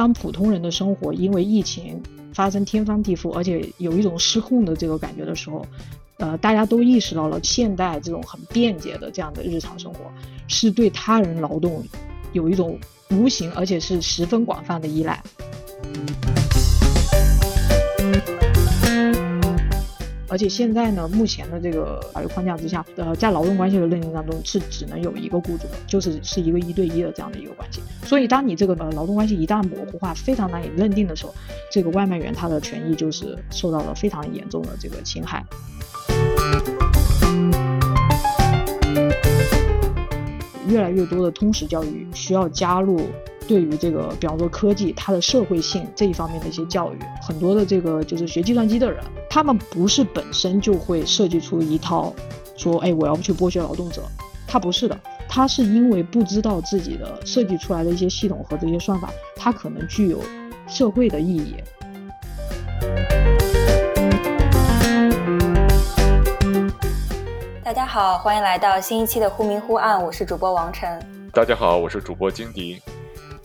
当普通人的生活因为疫情发生天翻地覆，而且有一种失控的这个感觉的时候，呃，大家都意识到了现代这种很便捷的这样的日常生活，是对他人劳动有一种无形而且是十分广泛的依赖。而且现在呢，目前的这个法律框架之下，呃，在劳动关系的认定当中是只能有一个雇主，就是是一个一对一的这样的一个关系。所以，当你这个呃劳动关系一旦模糊化，非常难以认定的时候，这个外卖员他的权益就是受到了非常严重的这个侵害。越来越多的通识教育需要加入。对于这个，比方说科技，它的社会性这一方面的一些教育，很多的这个就是学计算机的人，他们不是本身就会设计出一套，说，哎，我要去剥削劳动者，他不是的，他是因为不知道自己的设计出来的一些系统和这些算法，它可能具有社会的意义。大家好，欢迎来到新一期的忽明忽暗，我是主播王晨。大家好，我是主播金迪。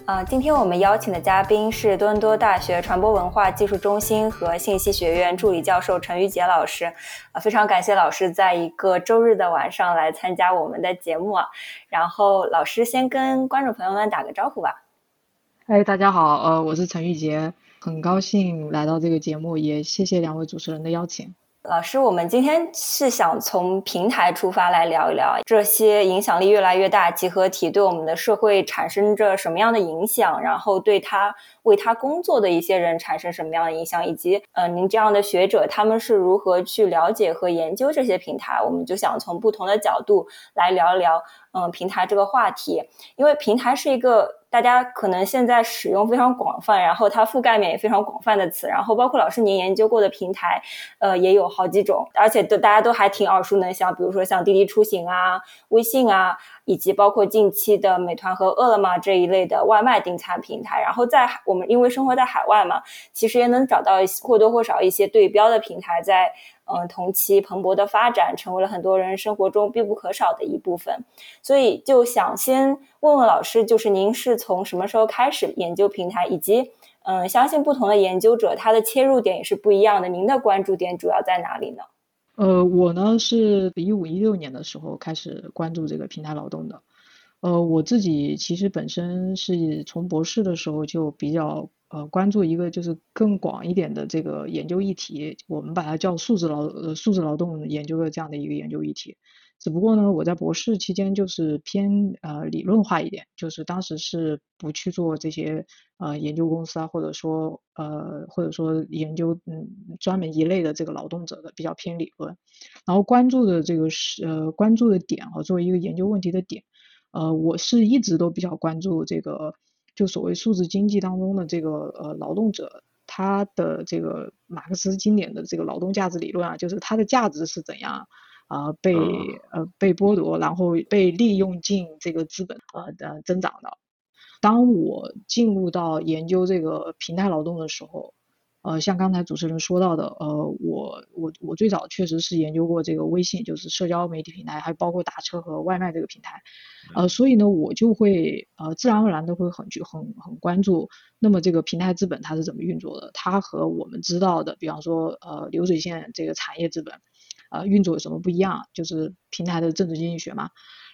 啊，今天我们邀请的嘉宾是多伦多大学传播文化技术中心和信息学院助理教授陈玉杰老师。啊，非常感谢老师在一个周日的晚上来参加我们的节目啊。然后老师先跟观众朋友们打个招呼吧。哎，大家好，呃，我是陈玉杰，很高兴来到这个节目，也谢谢两位主持人的邀请。老师，我们今天是想从平台出发来聊一聊这些影响力越来越大集合体对我们的社会产生着什么样的影响，然后对它为他工作的一些人产生什么样的影响，以及呃，您这样的学者他们是如何去了解和研究这些平台？我们就想从不同的角度来聊一聊，嗯，平台这个话题，因为平台是一个。大家可能现在使用非常广泛，然后它覆盖面也非常广泛的词，然后包括老师您研究过的平台，呃，也有好几种，而且都大家都还挺耳熟能详，比如说像滴滴出行啊、微信啊，以及包括近期的美团和饿了么这一类的外卖订餐平台。然后在我们因为生活在海外嘛，其实也能找到或多或少一些对标的平台在。嗯，同期蓬勃的发展成为了很多人生活中必不可少的一部分，所以就想先问问老师，就是您是从什么时候开始研究平台，以及嗯，相信不同的研究者他的切入点也是不一样的，您的关注点主要在哪里呢？呃，我呢是一五一六年的时候开始关注这个平台劳动的，呃，我自己其实本身是从博士的时候就比较。呃，关注一个就是更广一点的这个研究议题，我们把它叫数字劳呃数字劳动研究的这样的一个研究议题。只不过呢，我在博士期间就是偏呃理论化一点，就是当时是不去做这些呃研究公司啊，或者说呃或者说研究嗯专门一类的这个劳动者的，比较偏理论。然后关注的这个是呃关注的点和作为一个研究问题的点，呃我是一直都比较关注这个。就所谓数字经济当中的这个呃劳动者，他的这个马克思经典的这个劳动价值理论啊，就是它的价值是怎样啊被呃被剥夺，然后被利用进这个资本呃的增长的。当我进入到研究这个平台劳动的时候。呃，像刚才主持人说到的，呃，我我我最早确实是研究过这个微信，就是社交媒体平台，还包括打车和外卖这个平台，呃，所以呢，我就会呃自然而然的会很去很很关注，那么这个平台资本它是怎么运作的？它和我们知道的，比方说呃流水线这个产业资本，呃运作有什么不一样？就是平台的政治经济学嘛。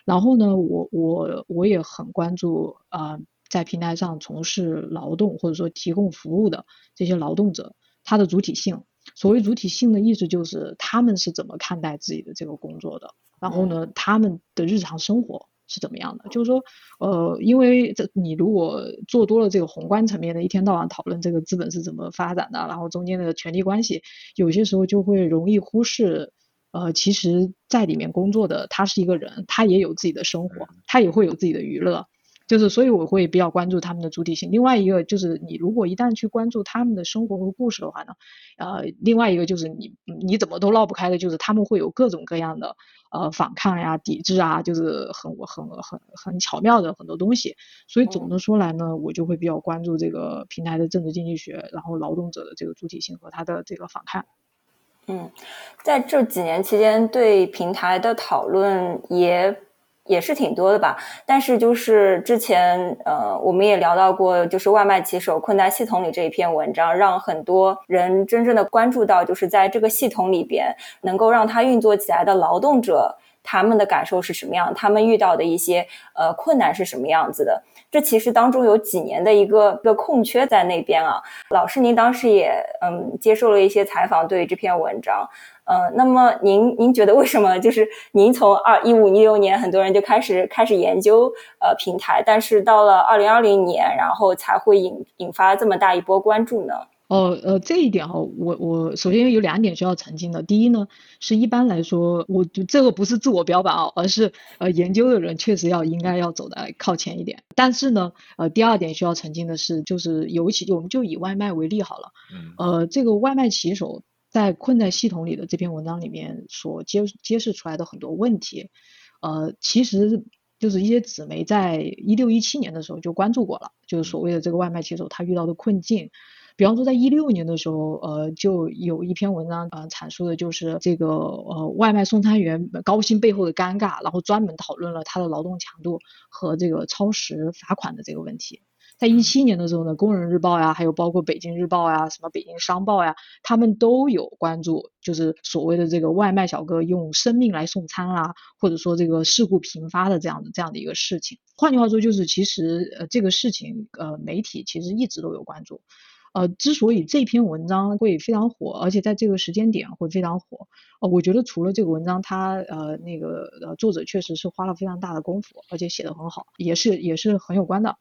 然后呢，我我我也很关注呃。在平台上从事劳动或者说提供服务的这些劳动者，他的主体性，所谓主体性的意思就是他们是怎么看待自己的这个工作的，然后呢，他们的日常生活是怎么样的？就是说，呃，因为这你如果做多了这个宏观层面的，一天到晚讨论这个资本是怎么发展的，然后中间的权力关系，有些时候就会容易忽视，呃，其实在里面工作的他是一个人，他也有自己的生活，他也会有自己的娱乐。就是，所以我会比较关注他们的主体性。另外一个就是，你如果一旦去关注他们的生活和故事的话呢，呃，另外一个就是你你怎么都绕不开的，就是他们会有各种各样的呃反抗呀、抵制啊，就是很很很很巧妙的很多东西。所以总的说来呢，我就会比较关注这个平台的政治经济学，然后劳动者的这个主体性和他的这个反抗。嗯，在这几年期间，对平台的讨论也。也是挺多的吧。但是就是之前呃，我们也聊到过，就是外卖骑手困在系统里这一篇文章，让很多人真正的关注到，就是在这个系统里边能够让它运作起来的劳动者。他们的感受是什么样？他们遇到的一些呃困难是什么样子的？这其实当中有几年的一个一个空缺在那边啊。老师，您当时也嗯接受了一些采访，对于这篇文章，嗯，那么您您觉得为什么就是您从二一五一六年很多人就开始开始研究呃平台，但是到了二零二零年，然后才会引引发这么大一波关注呢？哦，呃，这一点哈，我我首先有两点需要澄清的。第一呢，是一般来说，我就这个不是自我标榜啊，而是呃，研究的人确实要应该要走的靠前一点。但是呢，呃，第二点需要澄清的是，就是尤其我们就以外卖为例好了，嗯，呃，这个外卖骑手在困在系统里的这篇文章里面所揭揭示出来的很多问题，呃，其实就是一些纸媒在一六一七年的时候就关注过了，就是所谓的这个外卖骑手他遇到的困境。比方说，在一六年的时候，呃，就有一篇文章，呃，阐述的就是这个呃外卖送餐员高薪背后的尴尬，然后专门讨论了他的劳动强度和这个超时罚款的这个问题。在一七年的时候呢，工人日报呀，还有包括北京日报呀，什么北京商报呀，他们都有关注，就是所谓的这个外卖小哥用生命来送餐啊，或者说这个事故频发的这样的这样的一个事情。换句话说，就是其实呃这个事情呃媒体其实一直都有关注。呃，之所以这篇文章会非常火，而且在这个时间点会非常火，呃，我觉得除了这个文章，它呃那个呃作者确实是花了非常大的功夫，而且写的很好，也是也是很有关的。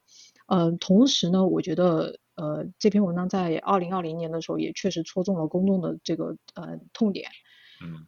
呃，同时呢，我觉得呃这篇文章在二零二零年的时候也确实戳中了公众的这个呃痛点。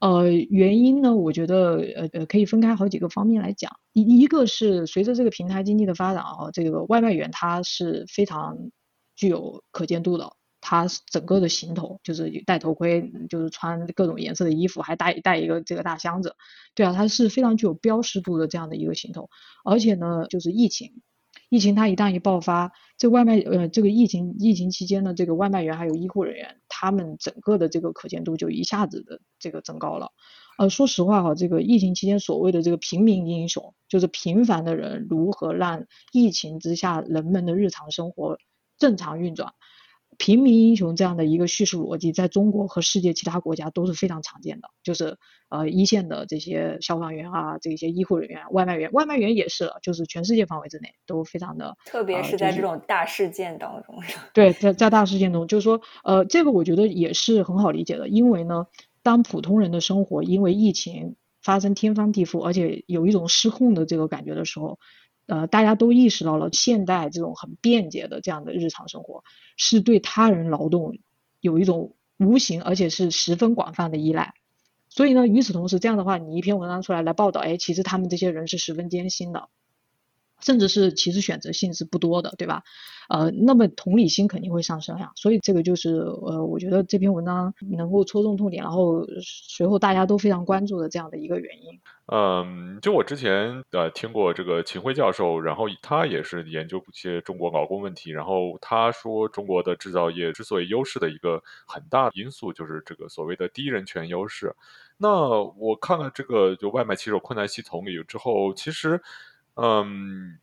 呃，原因呢，我觉得呃呃可以分开好几个方面来讲。一一个是随着这个平台经济的发展啊，这个外卖员他是非常。具有可见度的，他整个的行头就是戴头盔，就是穿各种颜色的衣服，还带带一个这个大箱子，对啊，他是非常具有标识度的这样的一个行头。而且呢，就是疫情，疫情它一旦一爆发，这外卖呃这个疫情疫情期间的这个外卖员还有医护人员，他们整个的这个可见度就一下子的这个增高了。呃，说实话哈，这个疫情期间所谓的这个平民英雄，就是平凡的人如何让疫情之下人们的日常生活。正常运转，平民英雄这样的一个叙事逻辑，在中国和世界其他国家都是非常常见的。就是呃一线的这些消防员啊，这些医护人员、外卖员，外卖员也是，就是全世界范围之内都非常的。特别是在这种大事件当中。对，在在大事件中，就是说呃这个我觉得也是很好理解的，因为呢，当普通人的生活因为疫情发生天翻地覆，而且有一种失控的这个感觉的时候。呃，大家都意识到了，现代这种很便捷的这样的日常生活，是对他人劳动有一种无形而且是十分广泛的依赖。所以呢，与此同时，这样的话，你一篇文章出来来报道，哎，其实他们这些人是十分艰辛的。甚至是其实选择性是不多的，对吧？呃，那么同理心肯定会上升呀。所以这个就是呃，我觉得这篇文章能够戳中痛点，然后随后大家都非常关注的这样的一个原因。嗯，就我之前呃听过这个秦晖教授，然后他也是研究一些中国劳工问题，然后他说中国的制造业之所以优势的一个很大因素就是这个所谓的低人权优势。那我看了这个就外卖骑手困难系统里之后，其实。嗯，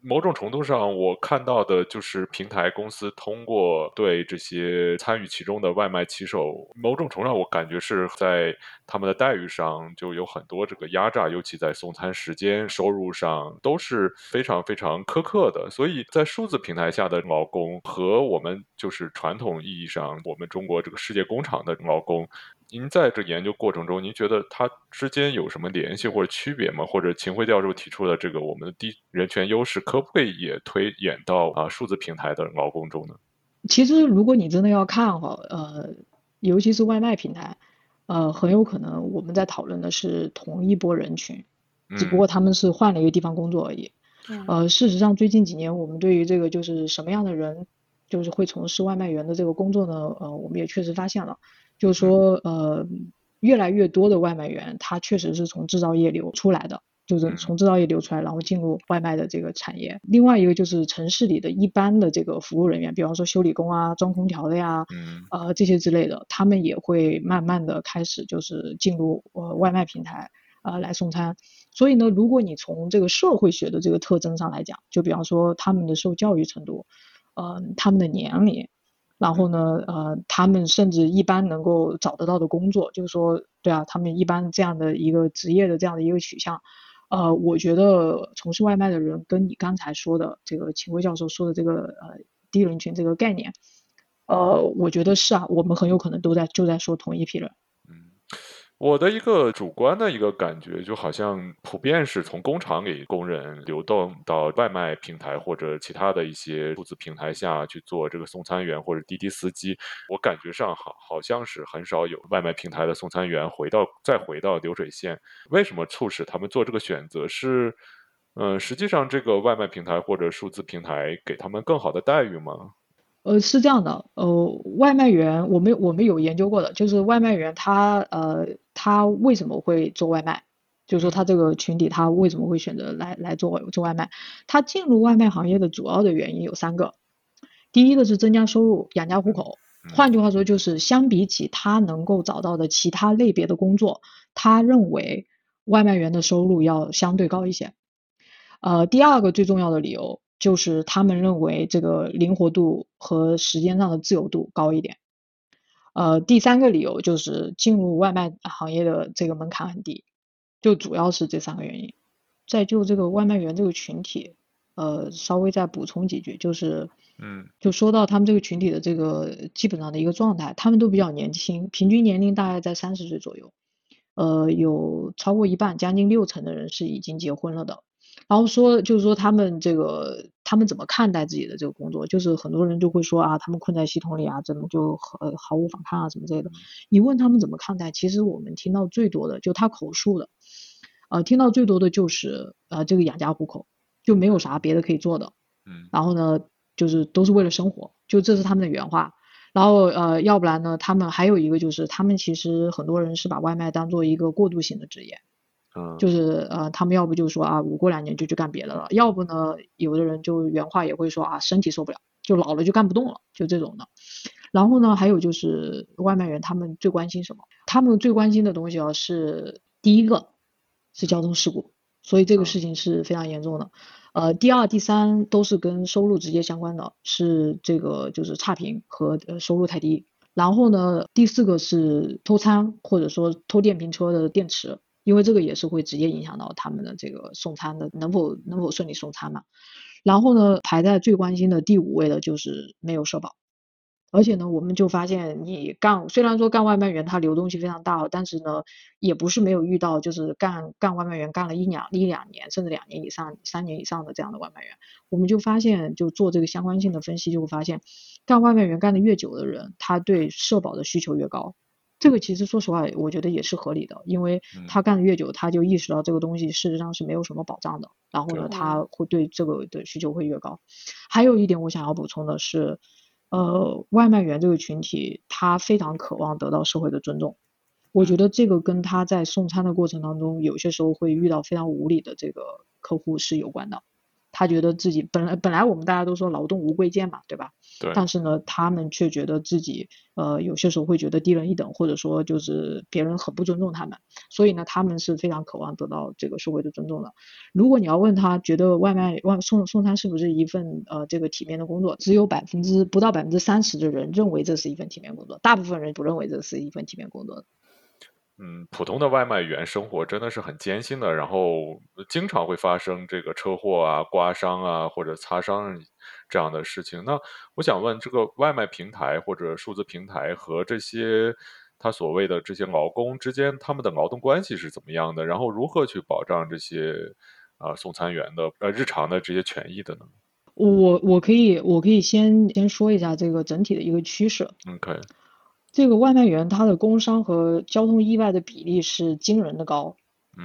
某种程度上，我看到的就是平台公司通过对这些参与其中的外卖骑手，某种程度上，我感觉是在他们的待遇上就有很多这个压榨，尤其在送餐时间、收入上都是非常非常苛刻的。所以在数字平台下的劳工和我们就是传统意义上我们中国这个世界工厂的劳工。您在这研究过程中，您觉得它之间有什么联系或者区别吗？或者秦晖教授提出的这个我们的低人权优势，可不可以也推演到啊数字平台的劳工中呢？其实，如果你真的要看哈，呃，尤其是外卖平台，呃，很有可能我们在讨论的是同一波人群，只不过他们是换了一个地方工作而已。呃，事实上，最近几年我们对于这个就是什么样的人就是会从事外卖员的这个工作呢？呃，我们也确实发现了。就是说，呃，越来越多的外卖员，他确实是从制造业流出来的，就是从制造业流出来，然后进入外卖的这个产业。另外一个就是城市里的一般的这个服务人员，比方说修理工啊、装空调的呀，呃这些之类的，他们也会慢慢的开始就是进入呃外卖平台，呃来送餐。所以呢，如果你从这个社会学的这个特征上来讲，就比方说他们的受教育程度，呃，他们的年龄，然后呢，呃，他们甚至一般能够找得到的工作，就是说，对啊，他们一般这样的一个职业的这样的一个取向，呃，我觉得从事外卖的人跟你刚才说的这个秦辉教授说的这个呃低人群这个概念，呃，我觉得是啊，我们很有可能都在就在说同一批人。我的一个主观的一个感觉，就好像普遍是从工厂里工人流动到外卖平台或者其他的一些数字平台下去做这个送餐员或者滴滴司机。我感觉上好好像是很少有外卖平台的送餐员回到再回到流水线。为什么促使他们做这个选择？是，嗯，实际上这个外卖平台或者数字平台给他们更好的待遇吗？呃，是这样的，呃，外卖员我们我们有研究过的，就是外卖员他呃他为什么会做外卖，就是说他这个群体他为什么会选择来来做做外卖，他进入外卖行业的主要的原因有三个，第一个是增加收入养家糊口，换句话说就是相比起他能够找到的其他类别的工作，他认为外卖员的收入要相对高一些，呃，第二个最重要的理由。就是他们认为这个灵活度和时间上的自由度高一点。呃，第三个理由就是进入外卖行业的这个门槛很低，就主要是这三个原因。再就这个外卖员这个群体，呃，稍微再补充几句，就是，嗯，就说到他们这个群体的这个基本上的一个状态，他们都比较年轻，平均年龄大概在三十岁左右，呃，有超过一半，将近六成的人是已经结婚了的。然后说，就是说他们这个，他们怎么看待自己的这个工作？就是很多人就会说啊，他们困在系统里啊，怎么就毫毫无反抗啊，什么之类的。你问他们怎么看待，其实我们听到最多的，就他口述的，呃，听到最多的就是呃，这个养家糊口，就没有啥别的可以做的。嗯。然后呢，就是都是为了生活，就这是他们的原话。然后呃，要不然呢，他们还有一个就是，他们其实很多人是把外卖当做一个过渡性的职业。嗯，就是呃，他们要不就说啊，我过两年就去干别的了；要不呢，有的人就原话也会说啊，身体受不了，就老了就干不动了，就这种的。然后呢，还有就是外卖员他们最关心什么？他们最关心的东西啊，是第一个是交通事故，所以这个事情是非常严重的。呃，第二、第三都是跟收入直接相关的，是这个就是差评和呃收入太低。然后呢，第四个是偷餐或者说偷电瓶车的电池。因为这个也是会直接影响到他们的这个送餐的能否能否顺利送餐嘛。然后呢，排在最关心的第五位的就是没有社保。而且呢，我们就发现你干虽然说干外卖员他流动性非常大，但是呢，也不是没有遇到就是干干外卖员干了一两一两年甚至两年以上三年以上的这样的外卖员。我们就发现就做这个相关性的分析，就会发现干外卖员干的越久的人，他对社保的需求越高。这个其实说实话，我觉得也是合理的，因为他干的越久，他就意识到这个东西事实上是没有什么保障的，然后呢，他会对这个的需求会越高。还有一点我想要补充的是，呃，外卖员这个群体，他非常渴望得到社会的尊重，我觉得这个跟他在送餐的过程当中，有些时候会遇到非常无理的这个客户是有关的。他觉得自己本来本来我们大家都说劳动无贵贱嘛，对吧？对。但是呢，他们却觉得自己呃有些时候会觉得低人一等，或者说就是别人很不尊重他们，所以呢，他们是非常渴望得到这个社会的尊重的。如果你要问他觉得外卖外送送餐是不是一份呃这个体面的工作，只有百分之不到百分之三十的人认为这是一份体面工作，大部分人不认为这是一份体面工作的。嗯，普通的外卖员生活真的是很艰辛的，然后经常会发生这个车祸啊、刮伤啊或者擦伤这样的事情。那我想问，这个外卖平台或者数字平台和这些他所谓的这些劳工之间，他们的劳动关系是怎么样的？然后如何去保障这些啊送餐员的呃日常的这些权益的呢？我我可以我可以先先说一下这个整体的一个趋势。嗯，可以。这个外卖员他的工伤和交通意外的比例是惊人的高，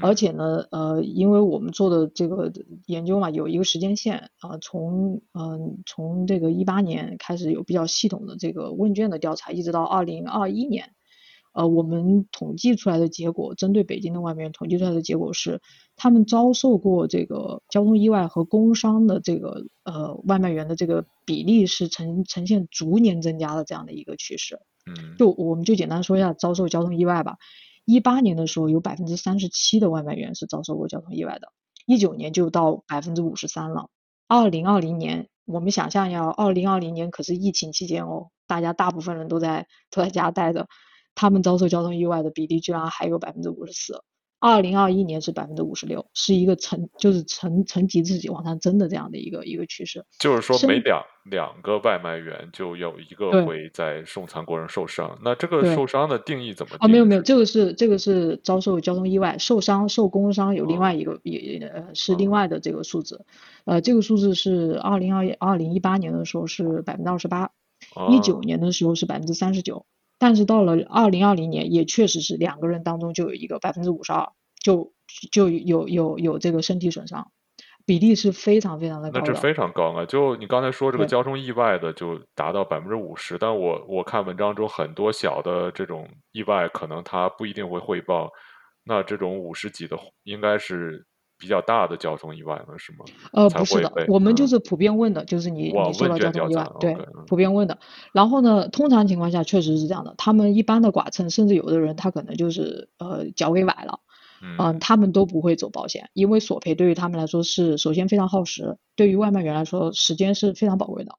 而且呢，呃，因为我们做的这个研究嘛，有一个时间线啊，从嗯从这个一八年开始有比较系统的这个问卷的调查，一直到二零二一年，呃，我们统计出来的结果，针对北京的外卖员统计出来的结果是，他们遭受过这个交通意外和工伤的这个呃外卖员的这个比例是呈呈现逐年增加的这样的一个趋势。就我们就简单说一下遭受交通意外吧。一八年的时候有百分之三十七的外卖员是遭受过交通意外的，一九年就到百分之五十三了。二零二零年，我们想象一下，二零二零年可是疫情期间哦，大家大部分人都在都在家待着，他们遭受交通意外的比例居然还有百分之五十四。二零二一年是百分之五十六，是一个层就是层层级自己往上增的这样的一个一个趋势。就是说，每两两个外卖员就有一个会在送餐过程受伤。那这个受伤的定义怎么定？哦，没有没有，这个是这个是遭受交通意外受伤受工伤有另哦外一个也呃是另哦外的这个数字，呃这个数字是二零二二零一八年的时候是百分之二十八，一九哦年的时候是百分之三十九，但是到了二零二零年也确实是两个人当中就有一个百分之五十二就就有有有这个身体损伤，比例是非常非常的高的。那这非常高啊！就你刚才说这个交通意外的就达到百分之五十，但我我看文章中很多小的这种意外，可能他不一定会汇报。那这种五十几的应该是比较大的交通意外了，是吗？呃，不是的，我们就嗯是普遍问的，就是你你受到交通意外对普遍问的。然后呢，通常情况下确实是这样的，他们一般的剐蹭，甚至有的人他可能就是呃脚给崴了，嗯、嗯他们都不会走保险，因为索赔对于他们来说是首先非常耗时，对于外卖员来说时间是非常宝贵的，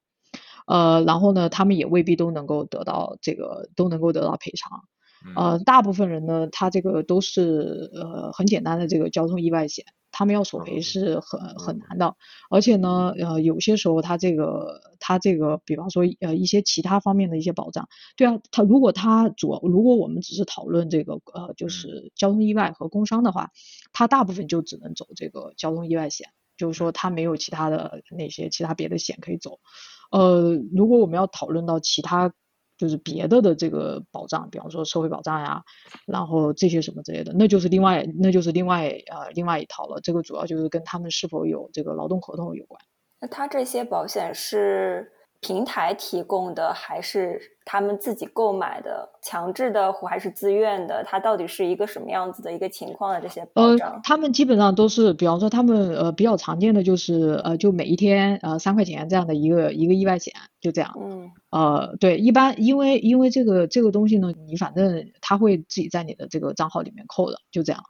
呃，然后呢，他们也未必都能够得到这个都能够得到赔偿。嗯。呃，大部分人呢，他这个都是呃很简单的这个交通意外险，他们要索赔嗯是很很嗯难的，而且呢，呃，有些时候他这个他这个，比方说呃一些其他方面的一些保障，对啊，他如果他主如果我们只是讨论这个呃就嗯。是交通意外和工伤的话，他大部分就只能走这个交通意外险，就是嗯说他。没有其他的那些其他别的险可以走，呃，如果我们要讨论到其他。就是别的的这个保障，比方说社会保障呀，然后这些什么之类的，那就是另外那就是另外呃另外一套了。这个主要就是跟他们是否有这个劳动合同有关。那他这些保险是平台提供的，还是他们自己购买的？强制的还是自愿的？它到底是一个什么样子的一个情况的这些保呃障，？他们基本上都是，比方说他们呃比较常见的就是呃就每一天呃三块钱这样的一个一个意外险，就这样。嗯呃，对，一般因为因为这个这个东西呢，你反正他会自己在你的这个账号里面扣的，就这样。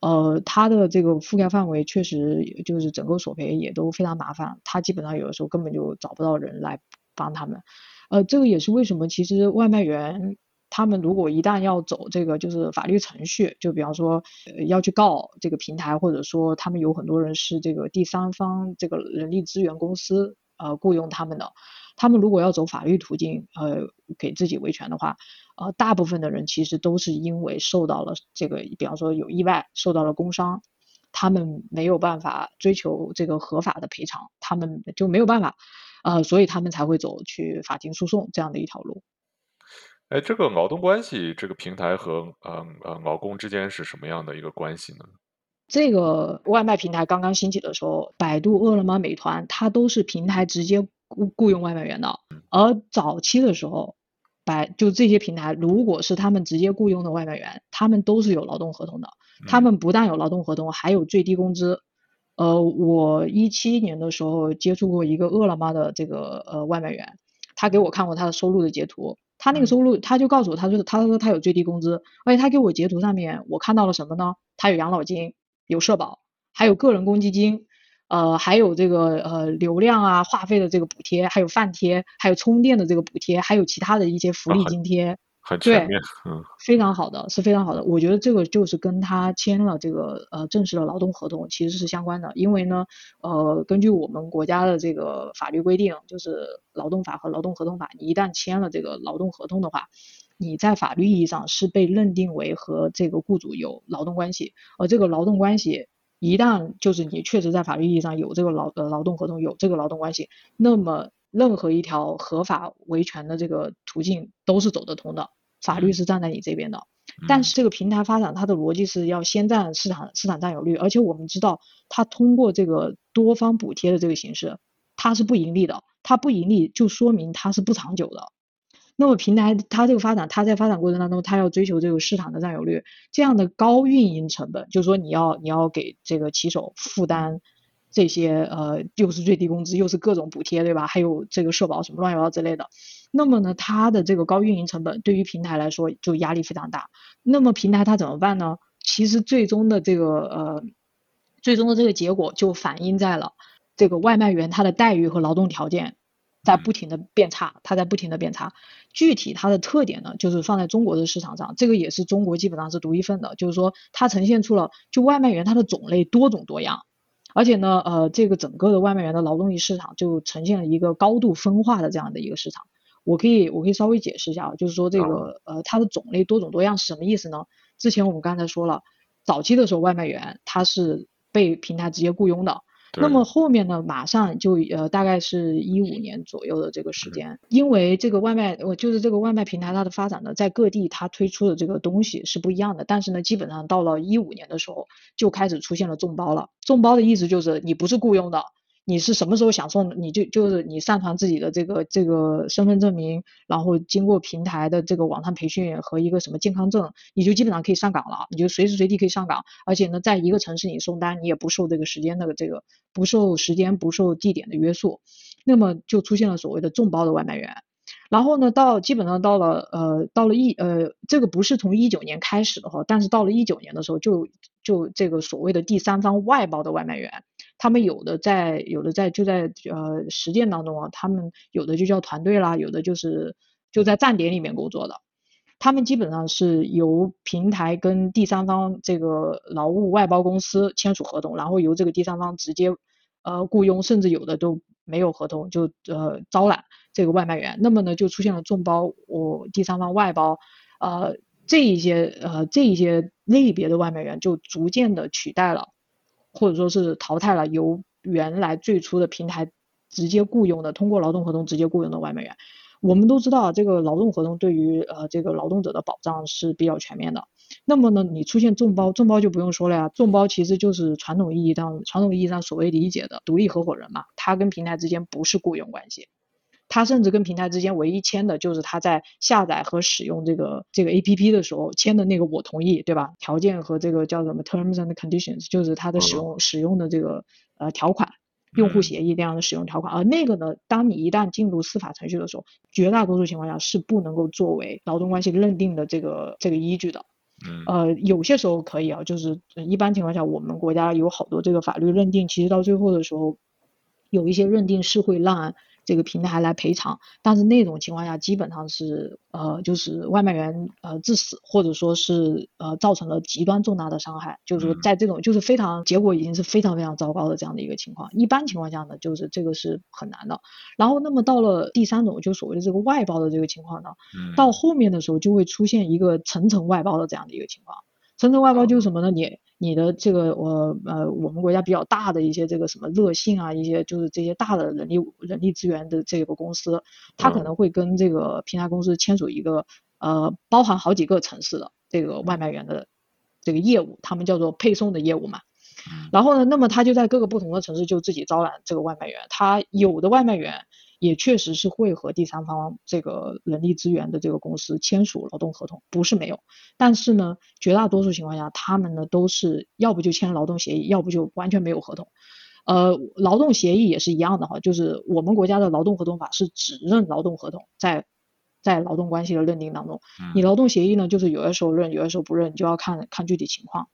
呃，它的这个覆盖范围确实就是整个索赔也都非常麻烦，他基本上有的时候根本就找不到人来帮他们。呃，这个也是为什么其实外卖员他们如果一旦要走这个就是法律程序，就比方说要去告这个平台，或者说他们有很多人是这个第三方这个人力资源公司呃雇佣他们的，他们如果要走法律途径呃给自己维权的话，呃大部分的人其实都是因为受到了这个比方说有意外受到了工伤。他们没有办法追求这个合法的赔偿，他们就没有办法，呃，所以他们才会走去法庭诉讼这样的一条路。哎，这个劳动关系，这个平台和呃呃劳工之间是什么样的一个关系呢？这个外卖平台刚刚兴起的时候，百度、饿了么、美团，它都是平台直接雇雇佣外卖员的。而早期的时候，百就这些平台，如果是他们直接雇佣的外卖员，他们都是有劳动合同的。他嗯们不但有劳动合同，还有最低工资。呃，我一七年的时候接触过一个饿了么的这个呃外卖员，他给我看过他的收入的截图。他那个嗯收入，他就告诉我，他说他说他有最低工资，而且他给我截图上面我看到了什么呢？他有养老金，有社保，还有个人公积金，呃，还有这个呃流量啊话费的这个补贴，还有饭贴，还有充电的这个补贴，还有其他的一些福利津贴。很全对面，嗯非常好的，是非常好的。我觉得这个就是跟他签了这个呃正式的劳动合同其实是相关的，因为呢，呃，根据我们国家的这个法律规定，就是劳动法和劳动合同法，你一旦签了这个劳动合同的话，你在法律意义上是被认定为和这个雇主有劳动关系，而这个劳动关系一旦就是你确实在法律意义上有这个劳呃劳动合同有这个劳动关系，那么任何一条合法维权的这个途径都是走得通的，法律嗯是站在你这边的。但嗯是这个平台发展，它的逻辑是要先占市场市场占有率，而且我们知道，它通过这个多方补贴的这个形式，它是不盈利的，它不盈利就说明它是不长久的。那么平台它这个发展，它在发展过程当中，它要追求这个市场的占有率，这样的高运营成本，就是说你要你要给这个骑手负担这些呃，又是最低工资，又是各种补贴，对吧？还有这个社保什么乱七八糟之类的，那么呢，它的这个高运营成本对于平台来说就压力非常大。那么平台它怎么办呢？其实最终的这个呃，最终的这个结果就反映在了这个外卖员他的待遇和劳动条件在不停的变差，它在不停的变差。具体它的特点呢，就是放在中国的市场上，这个也是中国基本上是独一份的，就是说它呈现出了就外卖员它的种类多种多样，而且呢，呃，这个整个的外卖员的劳动力市场就呈现了一个高度分化的这样的一个市场。我可以我可以稍微解释一下啊，就是说这个呃它的种类多种多样是什么意思呢？之前我们刚才说了，早期的时候外卖员他是被平台直接雇佣的，那么后面呢，马上就呃大概是一五年左右的这个时间，因为这个外卖我就是这个外卖平台它的发展呢，在各地它推出的这个东西是不一样的，但是呢，基本上到了一五年的时候就开始出现了众包了，众包的意思就是你不是雇佣的。你是什么时候想送？你就就是你上传自己的这个这个身份证明，然后经过平台的这个网上培训和一个什么健康证，你就基本上可以上岗了。你就随时随地可以上岗，而且呢，在一个城市你送单，你也不受这个时间的这个不受时间不受地点的约束。那么就出现了所谓的众包的外卖员。然后呢，到基本上到了呃到了一呃这个不是从一九年开始的哈，但是到了一九年的时候就就这个所谓的第三方外包的外卖员。他们有的在，有的在就在呃实践当中啊，他们有的就叫团队啦，有的就是就在站点里面工作的。他们基本上是由平台跟第三方这个劳务外包公司签署合同，然后由这个第三方直接呃雇佣，甚至有的都没有合同就呃招揽这个外卖员。那么呢，就出现了众包，我第三方外包，呃这一些呃这一些类别的外卖员就逐渐的取代了。或者说是淘汰了由原来最初的平台直接雇佣的，通过劳动合同直接雇佣的外卖员。我们都知道，这个劳动合同对于呃这个劳动者的保障是比较全面的。那么呢，你出现众包，众包就不用说了呀。众包其实就是传统意义上传统意义上所谓理解的独立合伙人嘛，他跟平台之间不是雇佣关系。他甚至跟平台之间唯一签的就是他在下载和使用这个这个 A P P 的时候签的那个我同意，对吧？条件和这个叫什么 Terms and Conditions，就是他的使用使用的这个呃条款，用户协议那样的使用条款。而那个呢，当你一旦进入司法程序的时候，绝大多数情况下是不能够作为劳动关系认定的这个这个依据的。嗯。呃，有些时候可以啊，就是一般情况下，我们国家有好多这个法律认定，其实到最后的时候，有一些认定是会让。这个平台来赔偿，但是那种情况下基本上是呃就是外卖员呃致死，或者说是呃造成了极端重大的伤害，就是说在这种就是非常结果已经是非常非常糟糕的这样的一个情况。一般情况下呢，就是这个是很难的。然后那么到了第三种，就所谓的这个外包的这个情况呢，到后面的时候就会出现一个层层外包的这样的一个情况。层层外包就是什么呢？你你的这个我呃我们国家比较大的一些这个什么乐信啊，一些就是这些大的人力人力资源的这个公司，他可能会跟这个平台公司签署一个呃包含好几个城市的这个外卖员的这个业务，他们叫做配送的业务嘛。然后呢，那么他就在各个不同的城市就自己招揽这个外卖员，他有的外卖员。也确实是会和第三方这个人力资源的这个公司签署劳动合同，不是没有。但是呢，绝大多数情况下，他们呢都是要不就签劳动协议，要不就完全没有合同。呃，劳动协议也是一样的哈，就是我们国家的劳动合同法是只认劳动合同，在在劳动关系的认定当中，你劳动协议呢，就是有的时候认，有的时候不认，你就要看看具体情况。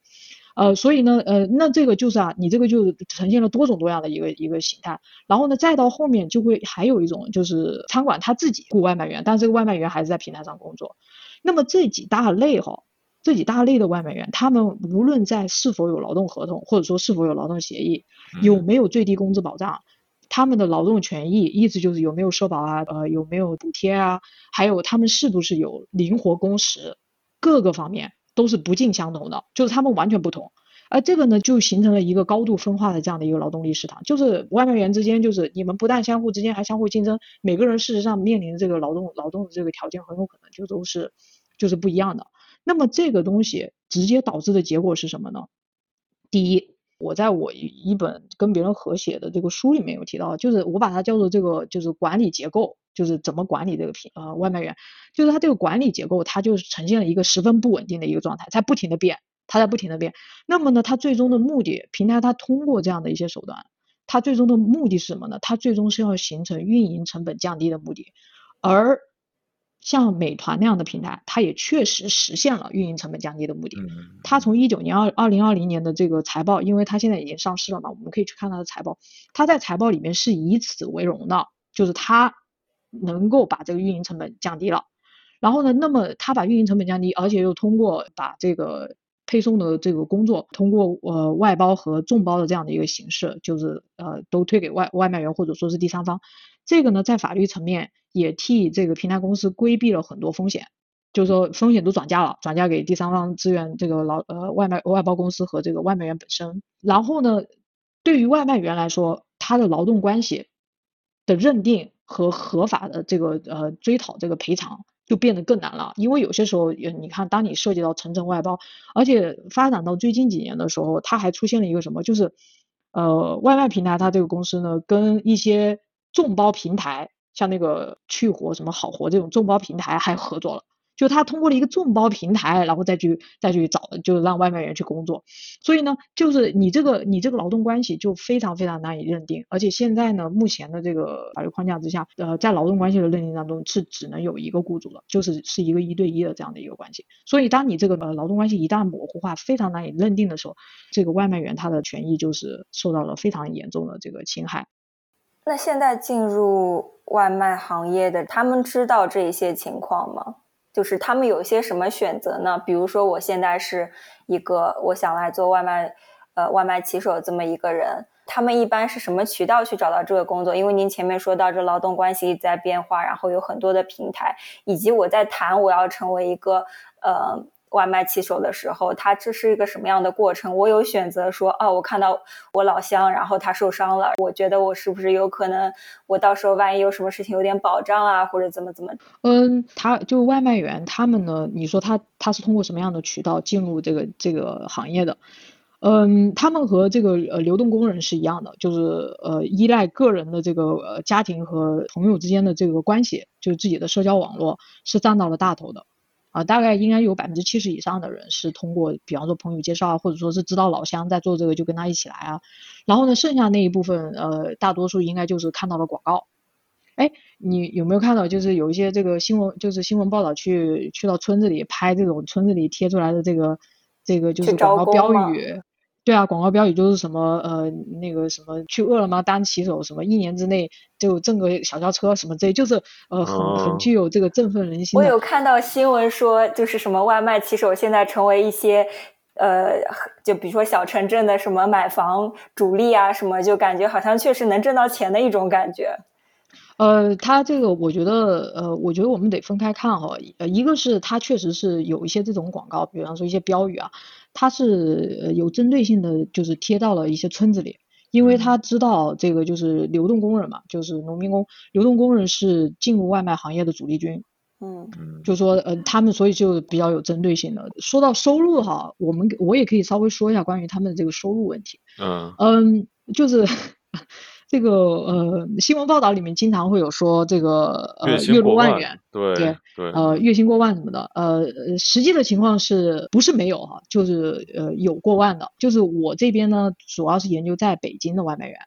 呃，所以呢，呃，那这个就是啊，你这个就呈现了多种多样的一个一个形态。然后呢，再到后面就会还有一种，就是餐馆他自己雇外卖员，但这个外卖员还是在平台上工作。那么这几大类哈，这几大类的外卖员，他们无论在是否有劳动合同，或者说是否有劳动协议，有没有最低工资保障，他们的劳动权益，意思就是有没有社保啊，呃，有没有补贴啊，还有他们是不是有灵活工时，各个方面。都是不尽相同的，就是他们完全不同，而这个呢，就形成了一个高度分化的这样的一个劳动力市场，就是外卖员之间，就是你们不但相互之间还相互竞争，每个人事实上面临的这个劳动劳动的这个条件很有可能就都是就是不一样的。那么这个东西直接导致的结果是什么呢？第一，我在我一本跟别人合写的这个书里面有提到，就是我把它叫做这个就是管理结构。就是怎么管理这个平呃外卖员，就是它这个管理结构，它就是呈现了一个十分不稳定的一个状态，在不停的变，它在不停的变。那么呢，它最终的目的，平台它通过这样的一些手段，它最终的目的是什么呢？它最终是要形成运营成本降低的目的。而像美团那样的平台，它也确实实现了运营成本降低的目的。嗯，它从一九年二二零二零年的这个财报，因为它现在已经上市了嘛，我们可以去看它的财报。它在财报里面是以此为荣的，就是它能够把这个运营成本降低了。然后呢，那么他把运营成本降低，而且又通过把这个配送的这个工作，通过呃外包和众包的这样的一个形式，就是呃都推给外外卖员或者说是第三方。这个呢，在法律层面也替这个平台公司规避了很多风险，就是说风险都转嫁了，转嫁给第三方资源这个劳呃外卖外包公司和这个外卖员本身。然后呢，对于外卖员来说，他的劳动关系的认定和合法的这个呃追讨这个赔偿就变得更难了，因为有些时候，你看，当你涉及到层层外包，而且发展到最近几年的时候，它还出现了一个什么，就是呃外卖平台它这个公司呢，跟一些众包平台，像那个去活什么好活这种众包平台还合作了。就他通过了一个众包平台，然后再去再去找，就让外卖员去工作。所以呢，就是你这个你这个劳动关系就非常非常难以认定。而且现在呢，目前的这个法律框架之下，呃，在劳动关系的认定当中是只能有一个雇主的，就是是一个一对一的这样的一个关系。所以当你这个呃劳动关系一旦模糊化，非常难以认定的时候，这个外卖员他的权益就是受到了非常严重的这个侵害。那现在进入外卖行业的，他们知道这一些情况吗？就是他们有一些什么选择呢？比如说，我现在是一个我想来做外卖，呃，外卖骑手这么一个人，他们一般是什么渠道去找到这个工作？因为您前面说到这劳动关系在变化，然后有很多的平台，以及我在谈我要成为一个呃。外卖骑手的时候，他这是一个什么样的过程？我有选择说，哦，我看到我老乡，然后他受伤了，我觉得我是不是有可能，我到时候万一有什么事情有点保障啊，或者怎么怎么？嗯，他就外卖员他们呢？你说他他是通过什么样的渠道进入这个这个行业的？嗯，他们和这个呃流动工人是一样的，就是呃依赖个人的这个呃家庭和朋友之间的这个关系，就是自己的社交网络是占到了大头的。啊，大概应该有百分之七十以上的人是通过，比方说朋友介绍啊，或者说是知道老乡在做这个，就跟他一起来啊。然后呢，剩下那一部分，呃，大多数应该就是看到了广告。哎，你有没有看到，就是有一些这个新闻，就是新闻报道去去到村子里拍这种村子里贴出来的这个这个就是广告标语。对啊，广告标语就是什么呃那个什么去饿了么当骑手，什么一年之内就挣个小轿车什么这，就是呃很很具有这个振奋人心。我有看到新闻说，就是什么外卖骑手现在成为一些呃就比如说小城镇的什么买房主力啊什么，就感觉好像确实能挣到钱的一种感觉。呃，他这个我觉得呃，我觉得我们得分开看哈，呃，一个是他确实是有一些这种广告，比方说一些标语啊。他是有针对性的，就是贴到了一些村子里，因为他知道这个就是流动工人嘛，就是农民工，流动工人是进入外卖行业的主力军，嗯，就说呃他们所以就比较有针对性的。说到收入哈，我们我也可以稍微说一下关于他们的这个收入问题，嗯嗯，就是。这个呃，新闻报道里面经常会有说这个呃月入万元，对对对，呃月薪过万什么的，呃实际的情况是不是没有哈？就是呃有过万的，就是我这边呢主要是研究在北京的外卖员，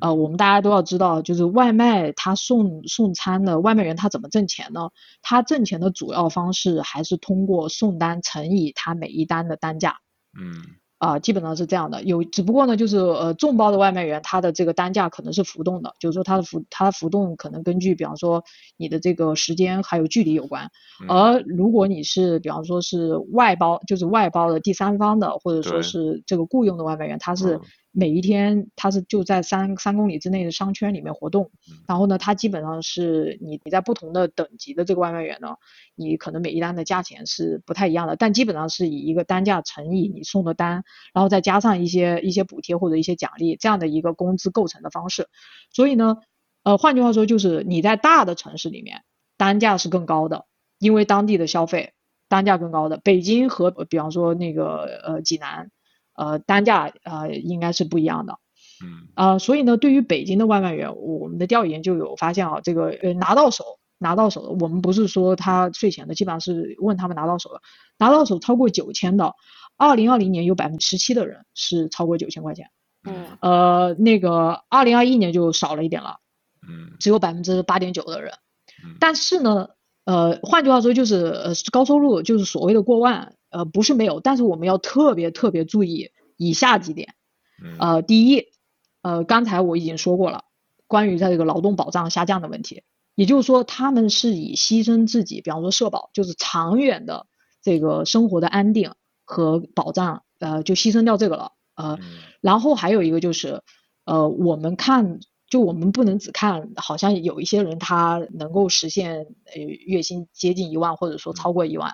呃我们大家都要知道，就是外卖他送送餐的外卖员他怎么挣钱呢？他挣钱的主要方式还是通过送单乘以他每一单的单价，嗯。啊，基本上是这样的，有只不过呢，就是呃，众包的外卖员，他的这个单价可能是浮动的，就是说它的浮它的浮动可能根据，比方说你的这个时间还有距离有关。而如果你是比方说是外包，就是外包的第三方的，或者说是这个雇佣的外卖员，他是。每一天他是就在三三公里之内的商圈里面活动，然后呢，他基本上是你你在不同的等级的这个外卖员呢，你可能每一单的价钱是不太一样的，但基本上是以一个单价乘以你送的单，然后再加上一些一些补贴或者一些奖励这样的一个工资构成的方式。所以呢，呃，换句话说就是你在大的城市里面单价是更高的，因为当地的消费单价更高的。北京和比方说那个呃济南。呃，单价呃应该是不一样的，嗯，啊，所以呢，对于北京的外卖员，我们的调研就有发现啊，这个呃拿到手拿到手的，我们不是说他税前的，基本上是问他们拿到手的，拿到手超过九千的，二零二零年有百分之十七的人是超过九千块钱，嗯，呃，那个二零二一年就少了一点了，嗯，只有百分之八点九的人，但是呢，呃，换句话说就是呃高收入就是所谓的过万，呃不是没有，但是我们要特别特别注意以下几点，呃，第一，呃，刚才我已经说过了，关于在这个劳动保障下降的问题，也就是说他们是以牺牲自己，比方说社保，就是长远的这个生活的安定和保障，呃，就牺牲掉这个了，呃，然后还有一个就是，呃，我们看。就我们不能只看，好像有一些人他能够实现呃月薪接近一万，或者说超过一万，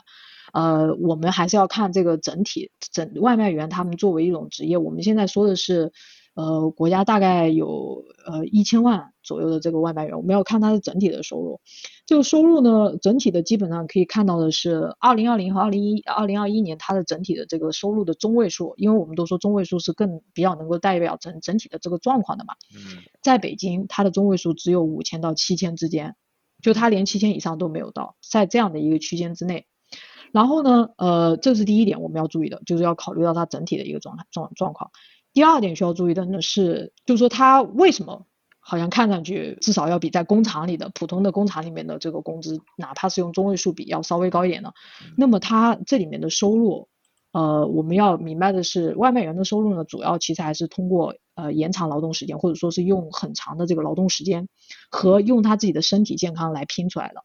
呃，我们还是要看这个整体整外卖员他们作为一种职业，我们现在说的是。呃，国家大概有呃一千万左右的这个外卖员，我们要看它的整体的收入。这个收入呢，整体的基本上可以看到的是，二零二零和二零一二零二一年它的整体的这个收入的中位数，因为我们都说中位数是更比较能够代表整整体的这个状况的嘛。嗯。在北京，它的中位数只有五千到七千之间，就它连七千以上都没有到，在这样的一个区间之内。然后呢，呃，这是第一点我们要注意的，就是要考虑到它整体的一个状态状状况。第二点需要注意的呢是，就是说他为什么好像看上去至少要比在工厂里的普通的工厂里面的这个工资，哪怕是用中位数比要稍微高一点呢？那么他这里面的收入，呃，我们要明白的是，外卖员的收入呢，主要其实还是通过呃延长劳动时间，或者说是用很长的这个劳动时间和用他自己的身体健康来拼出来的。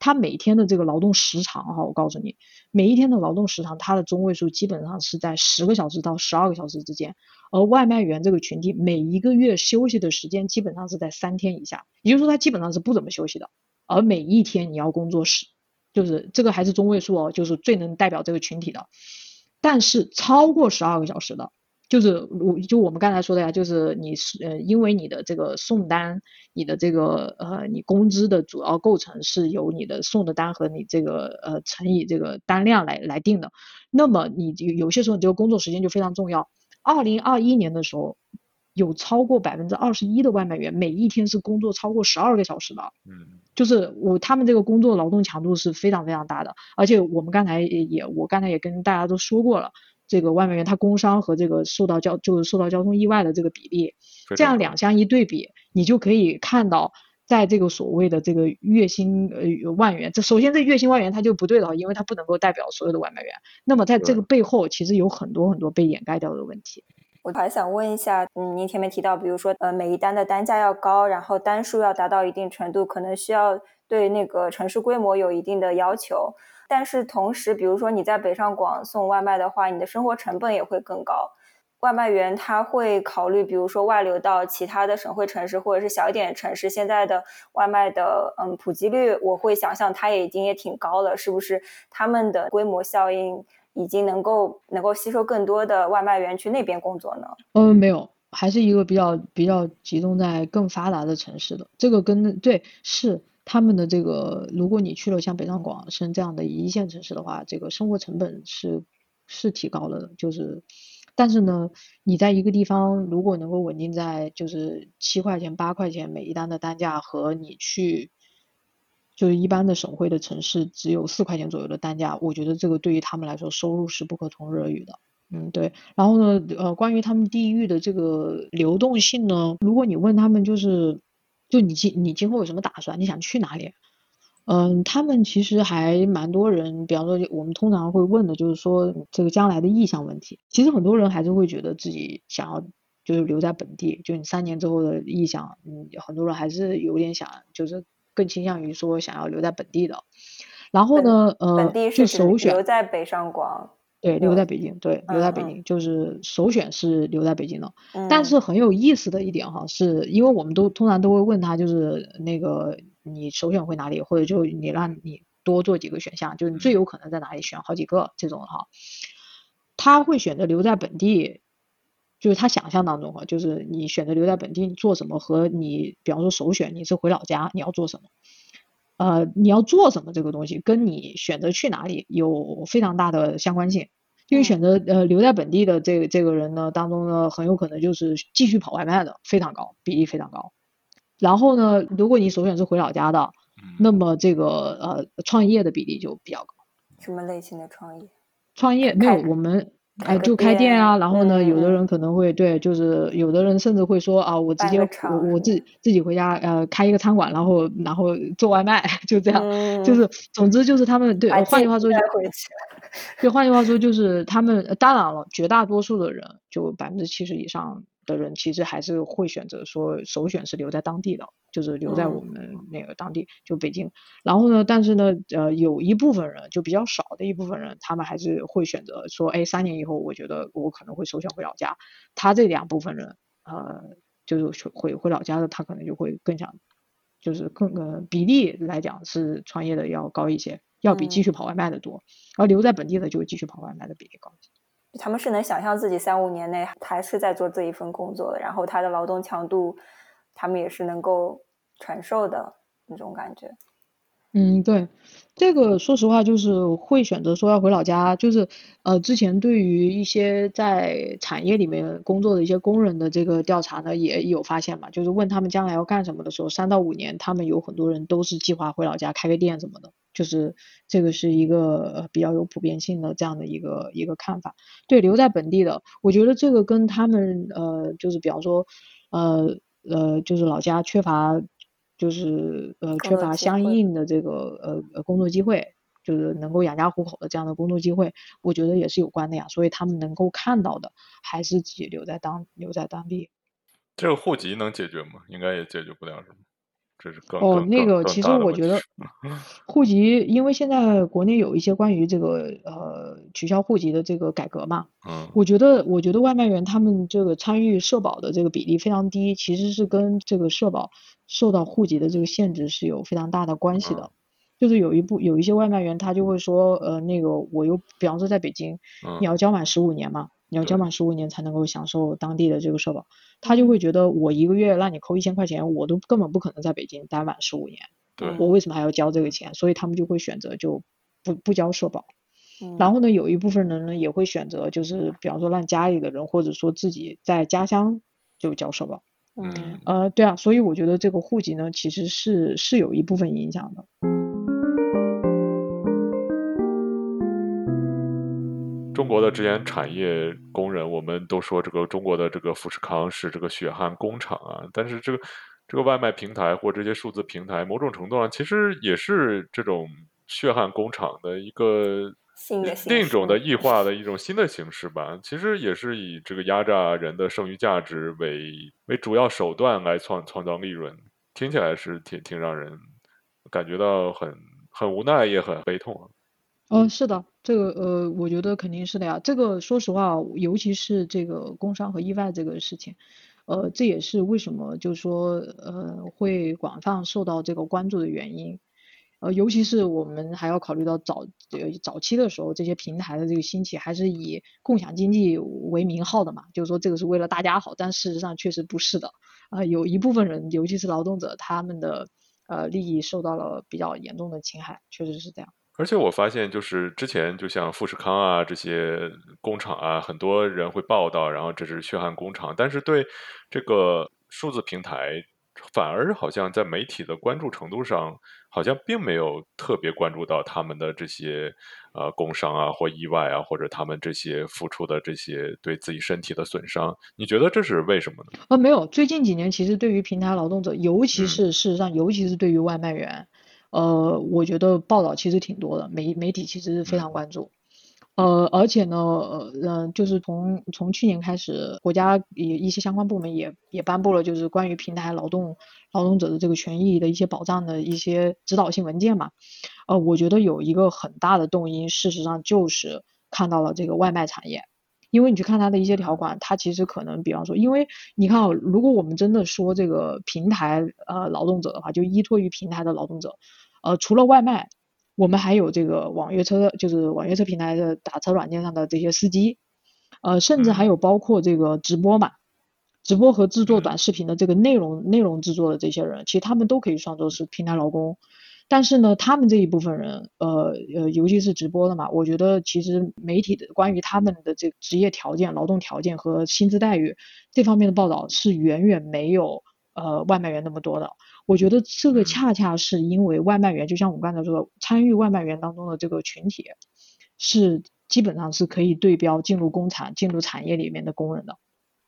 他每天的这个劳动时长哈，我告诉你，每一天的劳动时长，它的中位数基本上是在十个小时到十二个小时之间。而外卖员这个群体每一个月休息的时间基本上是在三天以下，也就是说他基本上是不怎么休息的。而每一天你要工作十，就是这个还是中位数哦，就是最能代表这个群体的。但是超过十二个小时的。就是我就我们刚才说的呀，就是你是呃，因为你的这个送单，你的这个呃，你工资的主要构成是由你的送的单和你这个呃乘以这个单量来来定的。那么你有有些时候你这个工作时间就非常重要。二零二一年的时候，有超过百分之二十一的外卖员每一天是工作超过十二个小时的。嗯，就是我他们这个工作劳动强度是非常非常大的，而且我们刚才也我刚才也跟大家都说过了。这个外卖员他工伤和这个受到交就是受到交通意外的这个比例，这样两相一对比，你就可以看到，在这个所谓的这个月薪呃万元，这首先这月薪万元它就不对了，因为它不能够代表所有的外卖员。那么在这个背后，其实有很多很多被掩盖掉的问题。我还想问一下，嗯，您前面提到，比如说呃每一单的单价要高，然后单数要达到一定程度，可能需要对那个城市规模有一定的要求。但是同时，比如说你在北上广送外卖的话，你的生活成本也会更高。外卖员他会考虑，比如说外流到其他的省会城市或者是小一点城市。现在的外卖的嗯普及率，我会想象它也已经也挺高了，是不是？他们的规模效应已经能够能够吸收更多的外卖员去那边工作呢？嗯，没有，还是一个比较比较集中在更发达的城市的。这个跟对是。他们的这个，如果你去了像北上广深这样的一线城市的话，这个生活成本是是提高了的。就是，但是呢，你在一个地方如果能够稳定在就是七块钱八块钱每一单的单价，和你去就是一般的省会的城市只有四块钱左右的单价，我觉得这个对于他们来说收入是不可同日而语的。嗯，对。然后呢，呃，关于他们地域的这个流动性呢，如果你问他们就是。就你今你今后有什么打算？你想去哪里？嗯，他们其实还蛮多人，比方说我们通常会问的就是说这个将来的意向问题。其实很多人还是会觉得自己想要就是留在本地，就你三年之后的意向，嗯，很多人还是有点想，就是更倾向于说想要留在本地的。然后呢，呃，就首选留在北上广。对，留在北京，对，留在北京，就是首选是留在北京的。但是很有意思的一点哈，是因为我们都通常都会问他，就是那个你首选回哪里，或者就你让你多做几个选项，就是你最有可能在哪里选好几个这种哈。他会选择留在本地，就是他想象当中哈，就是你选择留在本地做什么，和你比方说首选你是回老家，你要做什么？呃，你要做什么这个东西，跟你选择去哪里有非常大的相关性。因为选择呃留在本地的这个这个人呢，当中呢，很有可能就是继续跑外卖的，非常高比例非常高。然后呢，如果你首选是回老家的，那么这个呃创业的比例就比较高。什么类型的创业？创业没有我们哎，就开店啊，然后呢，有的人可能会对，就是有的人甚至会说啊，我直接我我自己自己回家呃开一个餐馆，然后然后做外卖，就这样，就是总之就是他们对，换句话说就，对，换句话说就是他们当然了，绝大多数的人就百分之七十以上。的人其实还是会选择说首选是留在当地的，就是留在我们那个当地，就北京。然后呢，但是呢，呃，有一部分人就比较少的一部分人，他们还是会选择说，哎，三年以后，我觉得我可能会首选回老家。他这两部分人，呃，就是回回老家的，他可能就会更想，就是更呃比例来讲是创业的要高一些，要比继续跑外卖的多。而留在本地的就继续跑外卖的比例高一些。他们是能想象自己三五年内还是在做这一份工作的，然后他的劳动强度，他们也是能够承受的那种感觉。嗯，对，这个说实话就是会选择说要回老家，就是呃，之前对于一些在产业里面工作的一些工人的这个调查呢，也有发现嘛，就是问他们将来要干什么的时候，三到五年，他们有很多人都是计划回老家开个店什么的。就是这个是一个比较有普遍性的这样的一个一个看法。对，留在本地的，我觉得这个跟他们呃，就是比方说呃呃，就是老家缺乏，就是呃缺乏相应的这个呃工作机会，就是能够养家糊口的这样的工作机会，我觉得也是有关的呀。所以他们能够看到的还是自己留在当留在当地。这个户籍能解决吗？应该也解决不了，是吗？哦，那个其实我觉得 户籍，因为现在国内有一些关于这个呃取消户籍的这个改革嘛，嗯，我觉得我觉得外卖员他们这个参与社保的这个比例非常低，其实是跟这个社保受到户籍的这个限制是有非常大的关系的。就是有一部有一些外卖员他就会说，呃，那个我又比方说在北京，你要交满十五年嘛。你要交满十五年才能够享受当地的这个社保，他就会觉得我一个月让你扣一千块钱，我都根本不可能在北京待满十五年，对，我为什么还要交这个钱？所以他们就会选择就不不交社保。然后呢，有一部分人呢也会选择就是比方说让家里的人或者说自己在家乡就交社保。嗯，呃，对啊，所以我觉得这个户籍呢其实是是有一部分影响的。中国的这些产业工人，我们都说这个中国的这个富士康是这个血汗工厂啊，但是这个这个外卖平台或这些数字平台，某种程度上其实也是这种血汗工厂的一个新的另一种的异化的一种新的形式吧。其实也是以这个压榨人的剩余价值为为主要手段来创创造利润，听起来是挺挺让人感觉到很很无奈也很悲痛啊。嗯，是的，这个呃，我觉得肯定是的呀。这个说实话，尤其是这个工伤和意外这个事情，呃，这也是为什么就是说呃会广泛受到这个关注的原因。呃，尤其是我们还要考虑到早呃早期的时候，这些平台的这个兴起还是以共享经济为名号的嘛，就是说这个是为了大家好，但事实上确实不是的。啊，有一部分人，尤其是劳动者，他们的呃利益受到了比较严重的侵害，确实是这样。而且我发现，就是之前就像富士康啊这些工厂啊，很多人会报道，然后这是血汗工厂。但是对这个数字平台，反而好像在媒体的关注程度上，好像并没有特别关注到他们的这些呃工伤啊或意外啊，或者他们这些付出的这些对自己身体的损伤。你觉得这是为什么呢？呃，没有，最近几年其实对于平台劳动者，尤其是事实上，尤其是对于外卖员。呃，我觉得报道其实挺多的，媒媒体其实是非常关注，呃，而且呢，呃，就是从从去年开始，国家也一些相关部门也也颁布了就是关于平台劳动劳动者的这个权益的一些保障的一些指导性文件嘛，呃，我觉得有一个很大的动因，事实上就是看到了这个外卖产业。因为你去看它的一些条款，它其实可能，比方说，因为你看啊，如果我们真的说这个平台呃劳动者的话，就依托于平台的劳动者，呃，除了外卖，我们还有这个网约车，就是网约车平台的打车软件上的这些司机，呃，甚至还有包括这个直播嘛，直播和制作短视频的这个内容内容制作的这些人，其实他们都可以算作是平台劳工。但是呢，他们这一部分人，呃呃，尤其是直播的嘛，我觉得其实媒体的关于他们的这个职业条件、劳动条件和薪资待遇这方面的报道是远远没有呃外卖员那么多的。我觉得这个恰恰是因为外卖员，就像我刚才说的，参与外卖员当中的这个群体是基本上是可以对标进入工厂、进入产业里面的工人的。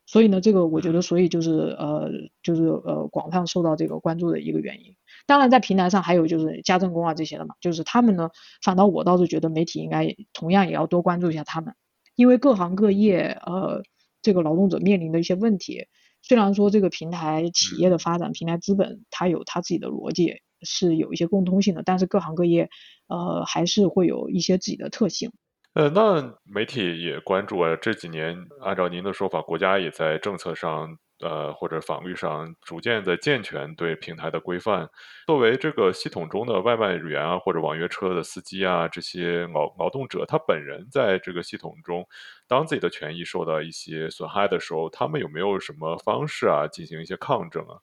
所以呢，这个我觉得，所以就是呃，就是呃，广泛受到这个关注的一个原因。当然，在平台上还有就是家政工啊这些的嘛，就是他们呢，反倒我倒是觉得媒体应该同样也要多关注一下他们，因为各行各业呃，这个劳动者面临的一些问题，虽然说这个平台企业的发展，平台资本它有它自己的逻辑，是有一些共通性的，但是各行各业呃还是会有一些自己的特性。呃，那媒体也关注啊。这几年，按照您的说法，国家也在政策上，呃，或者法律上，逐渐在健全对平台的规范。作为这个系统中的外卖员啊，或者网约车的司机啊，这些劳劳动者，他本人在这个系统中，当自己的权益受到一些损害的时候，他们有没有什么方式啊，进行一些抗争啊？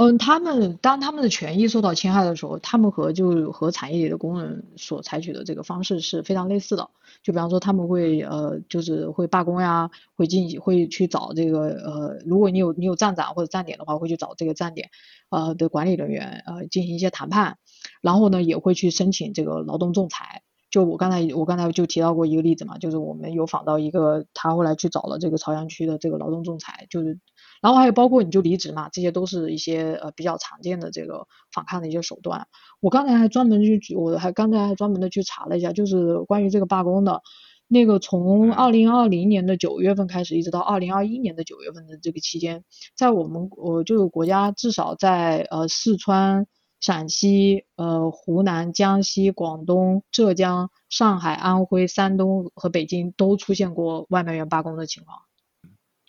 嗯，他们当他们的权益受到侵害的时候，他们和就和产业里的工人所采取的这个方式是非常类似的。就比方说，他们会呃，就是会罢工呀，会进会去找这个呃，如果你有你有站长或者站点的话，会去找这个站点呃的管理人员呃进行一些谈判，然后呢也会去申请这个劳动仲裁。就我刚才我刚才就提到过一个例子嘛，就是我们有访到一个他后来去找了这个朝阳区的这个劳动仲裁，就是。然后还有包括你就离职嘛，这些都是一些呃比较常见的这个反抗的一些手段。我刚才还专门去，我还刚才还专门的去查了一下，就是关于这个罢工的，那个从二零二零年的九月份开始，一直到二零二一年的九月份的这个期间，在我们我就是国家至少在呃四川、陕西、呃湖南、江西、广东、浙江、上海、安徽、山东和北京都出现过外卖员罢工的情况。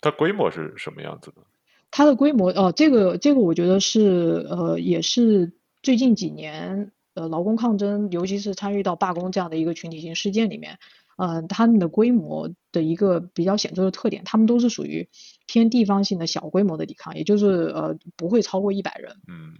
它规模是什么样子的？它的规模哦，这个这个我觉得是呃，也是最近几年呃劳工抗争，尤其是参与到罢工这样的一个群体性事件里面，呃，他们的规模的一个比较显著的特点，他们都是属于偏地方性的小规模的抵抗，也就是呃不会超过一百人。嗯。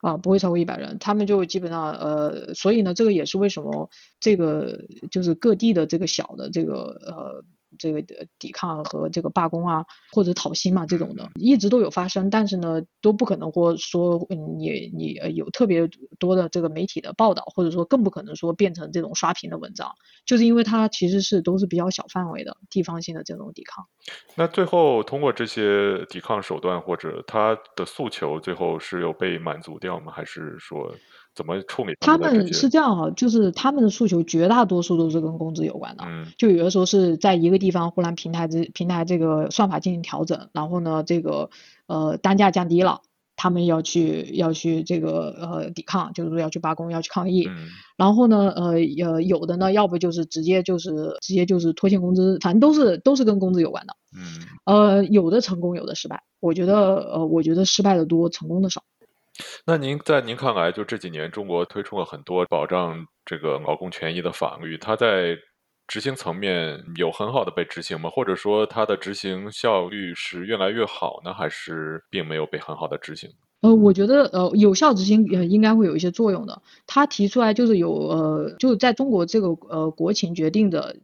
啊，不会超过一百人，他们就基本上呃，所以呢，这个也是为什么这个就是各地的这个小的这个呃。这个抵抗和这个罢工啊，或者讨薪嘛，这种的一直都有发生，但是呢，都不可能或说你你呃有特别多的这个媒体的报道，或者说更不可能说变成这种刷屏的文章，就是因为它其实是都是比较小范围的地方性的这种抵抗。那最后通过这些抵抗手段或者他的诉求，最后是有被满足掉吗？还是说？怎么处理？他们是这样哈，就是他们的诉求绝大多数都是跟工资有关的。嗯，就有的时候是在一个地方忽然平台这平台这个算法进行调整，然后呢，这个呃单价降低了，他们要去要去这个呃抵抗，就是说要去罢工，要去抗议。嗯，然后呢，呃呃有的呢，要不就是直接就是直接就是拖欠工资，反正都是都是跟工资有关的。嗯，呃有的成功，有的失败。我觉得呃我觉得失败的多，成功的少。那您在您看来，就这几年中国推出了很多保障这个劳工权益的法律，它在执行层面有很好的被执行吗？或者说它的执行效率是越来越好呢，还是并没有被很好的执行？呃，我觉得呃有效执行呃应该会有一些作用的。他提出来就是有呃就是在中国这个呃国情决定的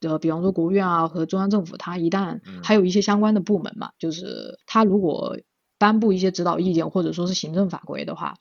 呃，比方说国务院啊和中央政府，它一旦还有一些相关的部门嘛，就是它如果。颁布一些指导意见或者说是行政法规的话，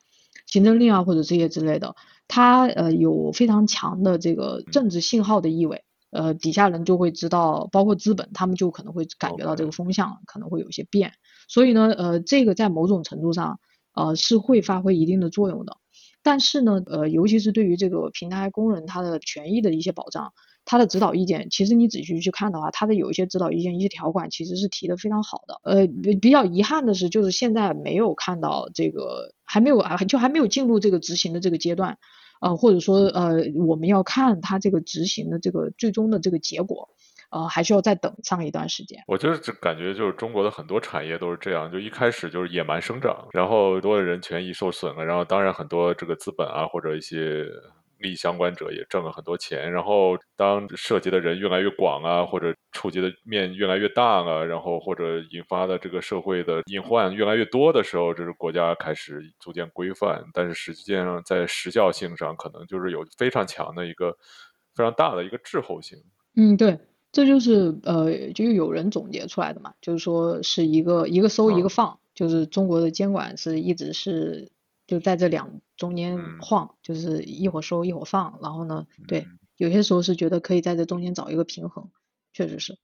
行政令啊或者这些之类的，它呃有非常强的这个政治信号的意味，呃底下人就会知道，包括资本他们就可能会感觉到这个风向可能会有些变，所以呢呃这个在某种程度上呃是会发挥一定的作用的，但是呢呃尤其是对于这个平台工人他的权益的一些保障。他的指导意见，其实你仔细去看的话，他的有一些指导意见、一些条款其实是提的非常好的。呃，比比较遗憾的是，就是现在没有看到这个，还没有啊，就还没有进入这个执行的这个阶段，呃，或者说呃，我们要看他这个执行的这个最终的这个结果，呃，还需要再等上一段时间。我就是感觉就是中国的很多产业都是这样，就一开始就是野蛮生长，然后多的人权益受损了，然后当然很多这个资本啊或者一些。利益相关者也挣了很多钱，然后当涉及的人越来越广啊，或者触及的面越来越大啊，然后或者引发的这个社会的隐患越来越多的时候，这是国家开始逐渐规范，但是实际上在时效性上可能就是有非常强的一个非常大的一个滞后性。嗯，对，这就是呃，就有人总结出来的嘛，就是说是一个一个收一个放，就是中国的监管是一直是。就在这两中间晃，就是一会儿收一会儿放，然后呢，对，有些时候是觉得可以在这中间找一个平衡，确实是。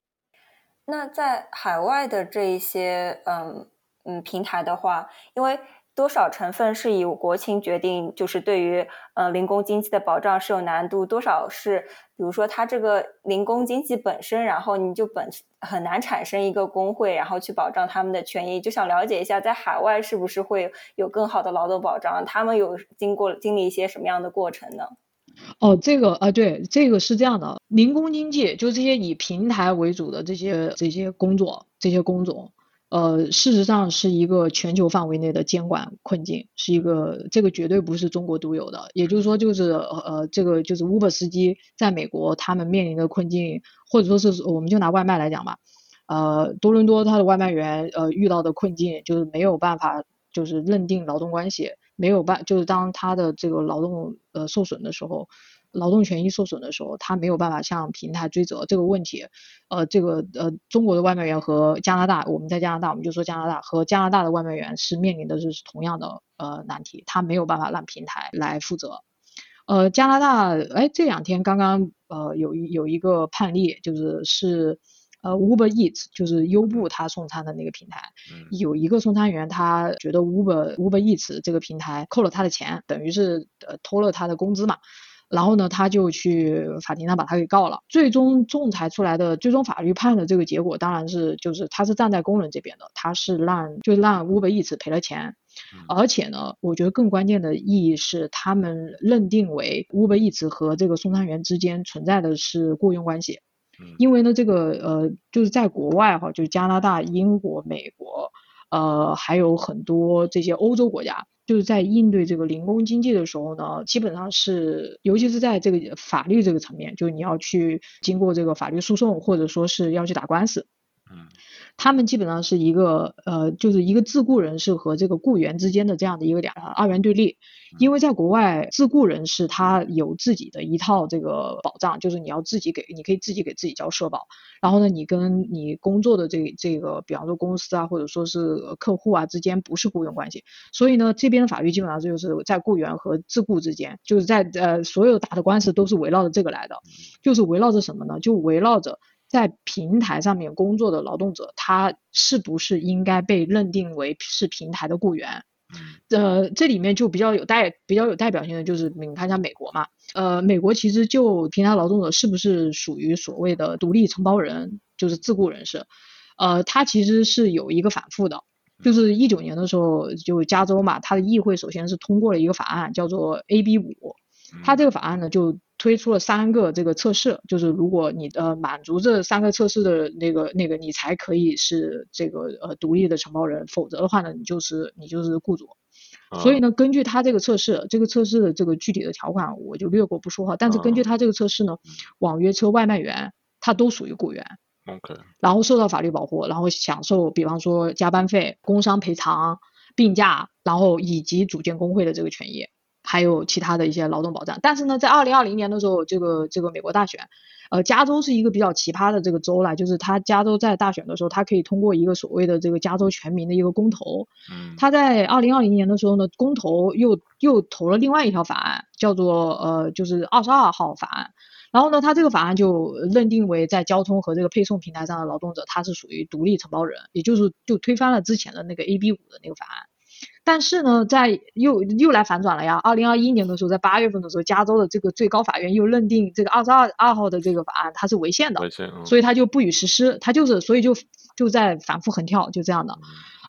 那在海外的这一些嗯嗯平台的话，因为多少成分是以国情决定，就是对于呃零工经济的保障是有难度，多少是比如说它这个零工经济本身，然后你就本很难产生一个工会，然后去保障他们的权益。就想了解一下，在海外是不是会有更好的劳动保障？他们有经过经历一些什么样的过程呢？哦，这个啊，对，这个是这样的，零工经济就这些以平台为主的这些这些工作，这些工种。呃，事实上是一个全球范围内的监管困境，是一个这个绝对不是中国独有的。也就是说，就是呃，这个就是 Uber 司机在美国他们面临的困境，或者说是我们就拿外卖来讲吧，呃，多伦多他的外卖员呃遇到的困境就是没有办法就是认定劳动关系，没有办就是当他的这个劳动呃受损的时候。劳动权益受损的时候，他没有办法向平台追责这个问题。呃，这个呃，中国的外卖员和加拿大，我们在加拿大，我们就说加拿大和加拿大的外卖员是面临的是同样的呃难题，他没有办法让平台来负责。呃，加拿大，哎，这两天刚刚呃有一有一个判例，就是是呃 Uber Eats，就是优步他送餐的那个平台，有一个送餐员他觉得 Uber Uber Eats 这个平台扣了他的钱，等于是呃偷了他的工资嘛。然后呢，他就去法庭上把他给告了。最终仲裁出来的最终法律判的这个结果，当然是就是他是站在工人这边的，他是让就让 Uber Eats 赔了钱，而且呢，我觉得更关键的意义是他们认定为 Uber Eats 和这个送餐员之间存在的是雇佣关系，因为呢，这个呃就是在国外哈，就是加拿大、英国、美国，呃还有很多这些欧洲国家。就是在应对这个零工经济的时候呢，基本上是，尤其是在这个法律这个层面，就是你要去经过这个法律诉讼，或者说是要去打官司。嗯。他们基本上是一个呃，就是一个自雇人士和这个雇员之间的这样的一个两二元对立，因为在国外自雇人士他有自己的一套这个保障，就是你要自己给，你可以自己给自己交社保，然后呢，你跟你工作的这这个，比方说公司啊，或者说是客户啊之间不是雇佣关系，所以呢，这边的法律基本上就是在雇员和自雇之间，就是在呃所有打的官司都是围绕着这个来的，就是围绕着什么呢？就围绕着。在平台上面工作的劳动者，他是不是应该被认定为是平台的雇员？呃，这里面就比较有代比较有代表性的就是，你看一下美国嘛，呃，美国其实就平台劳动者是不是属于所谓的独立承包人，就是自雇人士？呃，他其实是有一个反复的，就是一九年的时候，就加州嘛，它的议会首先是通过了一个法案，叫做 AB 五，它这个法案呢就。推出了三个这个测试，就是如果你呃满足这三个测试的那个那个，你才可以是这个呃独立的承包人，否则的话呢，你就是你就是雇主。所以呢，根据他这个测试，这个测试的这个具体的条款我就略过不说哈。但是根据他这个测试呢，网约车外卖员他都属于雇员，OK，然后受到法律保护，然后享受比方说加班费、工伤赔偿、病假，然后以及组建工会的这个权益。还有其他的一些劳动保障，但是呢，在二零二零年的时候，这个这个美国大选，呃，加州是一个比较奇葩的这个州啦，就是他加州在大选的时候，他可以通过一个所谓的这个加州全民的一个公投，嗯，他在二零二零年的时候呢，公投又又投了另外一条法案，叫做呃就是二十二号法案，然后呢，他这个法案就认定为在交通和这个配送平台上的劳动者，他是属于独立承包人，也就是就推翻了之前的那个 AB 五的那个法案。但是呢，在又又来反转了呀！二零二一年的时候，在八月份的时候，加州的这个最高法院又认定这个二十二二号的这个法案它是违宪的，所以它就不予实施。它就是所以就就在反复横跳，就这样的。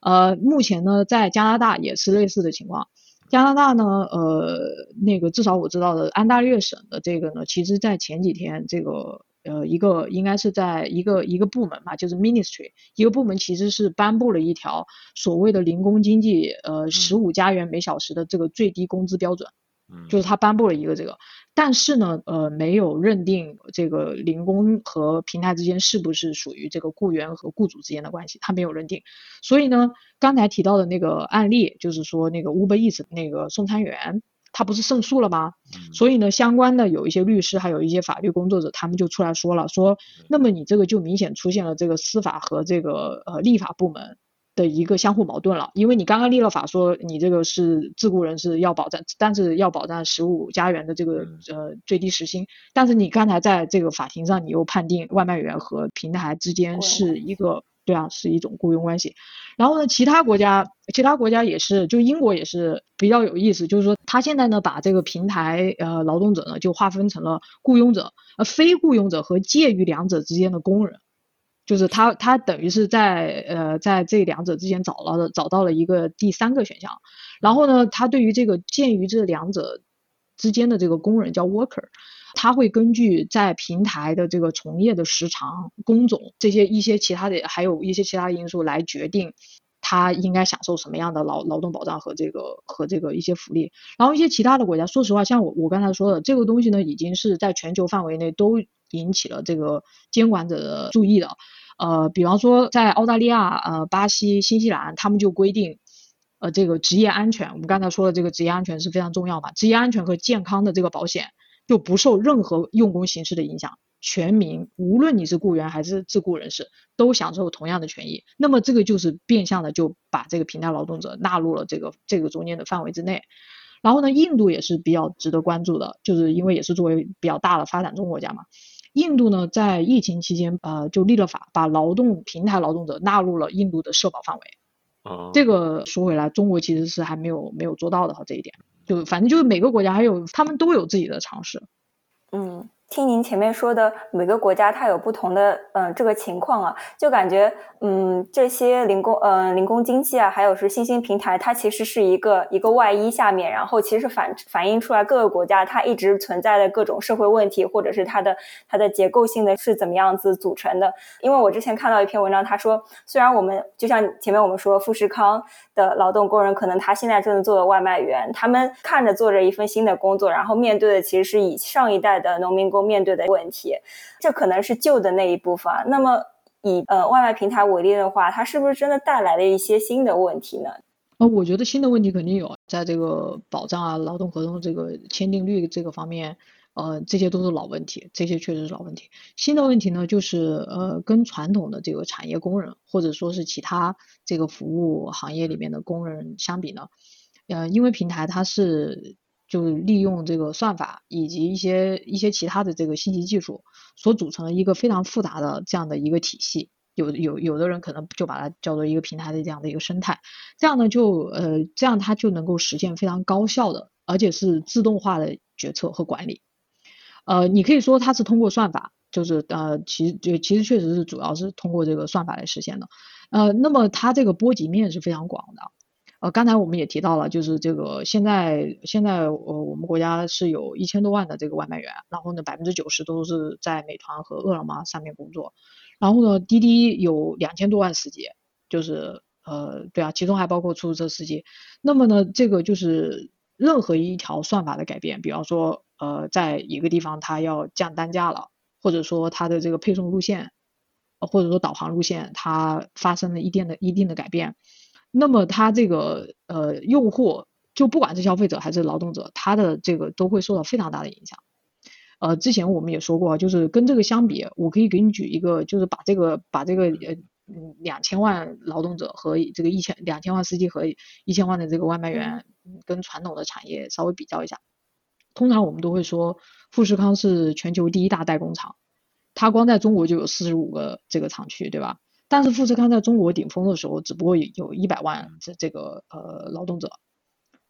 呃，目前呢，在加拿大也是类似的情况。加拿大呢，呃，那个至少我知道的安大略省的这个呢，其实在前几天这个。呃，一个应该是在一个一个部门吧，就是 ministry，一个部门其实是颁布了一条所谓的零工经济，呃，十五加元每小时的这个最低工资标准，嗯，就是他颁布了一个这个，但是呢，呃，没有认定这个零工和平台之间是不是属于这个雇员和雇主之间的关系，他没有认定，所以呢，刚才提到的那个案例，就是说那个 Uber Eats 那个送餐员。他不是胜诉了吗？所以呢，相关的有一些律师，还有一些法律工作者，他们就出来说了，说，那么你这个就明显出现了这个司法和这个呃立法部门的一个相互矛盾了，因为你刚刚立了法说你这个是自雇人士要保障，但是要保障十五加元的这个呃最低时薪，但是你刚才在这个法庭上你又判定外卖员和平台之间是一个对啊是一种雇佣关系，然后呢其他国家其他国家也是就英国也是比较有意思，就是说他现在呢把这个平台呃劳动者呢就划分成了雇佣者、呃非雇佣者和介于两者之间的工人。就是他，他等于是在呃，在这两者之间找到了找到了一个第三个选项，然后呢，他对于这个介于这两者之间的这个工人叫 worker，他会根据在平台的这个从业的时长、工种这些一些其他的，还有一些其他因素来决定他应该享受什么样的劳劳动保障和这个和这个一些福利。然后一些其他的国家，说实话，像我我刚才说的这个东西呢，已经是在全球范围内都引起了这个监管者的注意的。呃，比方说在澳大利亚、呃巴西、新西兰，他们就规定，呃这个职业安全，我们刚才说的这个职业安全是非常重要嘛，职业安全和健康的这个保险就不受任何用工形式的影响，全民无论你是雇员还是自雇人士都享受同样的权益。那么这个就是变相的就把这个平台劳动者纳入了这个这个中间的范围之内。然后呢，印度也是比较值得关注的，就是因为也是作为比较大的发展中国家嘛。印度呢，在疫情期间，呃，就立了法，把劳动平台劳动者纳入了印度的社保范围。啊，这个说回来，中国其实是还没有没有做到的哈，这一点，就反正就是每个国家还有他们都有自己的尝试。嗯。听您前面说的，每个国家它有不同的嗯这个情况啊，就感觉嗯这些零工嗯零工经济啊，还有是新兴平台，它其实是一个一个外衣下面，然后其实反反映出来各个国家它一直存在的各种社会问题，或者是它的它的结构性的是怎么样子组成的。因为我之前看到一篇文章，他说虽然我们就像前面我们说富士康的劳动工人，可能他现在正在做的外卖员，他们看着做着一份新的工作，然后面对的其实是以上一代的农民工。面对的问题，这可能是旧的那一部分。那么，以呃外卖平台为例的话，它是不是真的带来了一些新的问题呢？呃，我觉得新的问题肯定有，在这个保障啊、劳动合同这个签订率这个方面，呃，这些都是老问题，这些确实是老问题。新的问题呢，就是呃，跟传统的这个产业工人或者说是其他这个服务行业里面的工人相比呢，呃，因为平台它是。就利用这个算法以及一些一些其他的这个信息技术所组成的一个非常复杂的这样的一个体系，有有有的人可能就把它叫做一个平台的这样的一个生态，这样呢就呃这样它就能够实现非常高效的而且是自动化的决策和管理，呃你可以说它是通过算法，就是呃其实就其实确实是主要是通过这个算法来实现的，呃那么它这个波及面是非常广的。刚才我们也提到了，就是这个现在现在呃我们国家是有一千多万的这个外卖员，然后呢百分之九十都是在美团和饿了么上面工作，然后呢滴滴有两千多万司机，就是呃对啊，其中还包括出租车司机。那么呢这个就是任何一条算法的改变，比方说呃在一个地方它要降单价了，或者说它的这个配送路线，或者说导航路线它发生了一定的一定的改变。那么他这个呃用户就不管是消费者还是劳动者，他的这个都会受到非常大的影响。呃，之前我们也说过，就是跟这个相比，我可以给你举一个，就是把这个把这个呃嗯两千万劳动者和这个一千两千万司机和一千万的这个外卖员跟传统的产业稍微比较一下。通常我们都会说富士康是全球第一大代工厂，它光在中国就有四十五个这个厂区，对吧？但是富士康在中国顶峰的时候，只不过有有一百万这这个呃劳动者，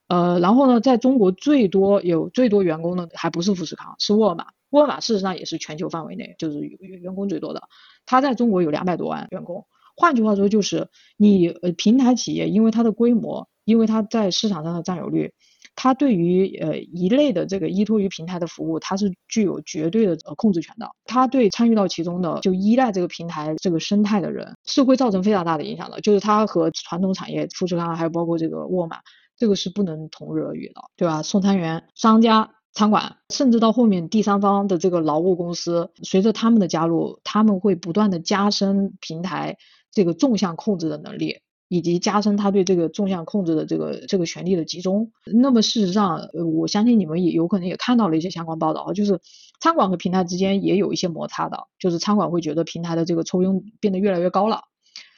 呃，然后呢，在中国最多有最多员工的还不是富士康，是沃尔玛。沃尔玛事实上也是全球范围内就是员员工最多的，它在中国有两百多万员工。换句话说，就是你呃平台企业，因为它的规模，因为它在市场上的占有率。它对于呃一类的这个依托于平台的服务，它是具有绝对的呃控制权的。它对参与到其中的就依赖这个平台这个生态的人，是会造成非常大的影响的。就是它和传统产业，富士康还有包括这个沃尔玛，这个是不能同日而语的，对吧？送餐员、商家、餐馆，甚至到后面第三方的这个劳务公司，随着他们的加入，他们会不断的加深平台这个纵向控制的能力。以及加深他对这个纵向控制的这个这个权力的集中。那么事实上，我相信你们也有可能也看到了一些相关报道，就是餐馆和平台之间也有一些摩擦的，就是餐馆会觉得平台的这个抽佣变得越来越高了，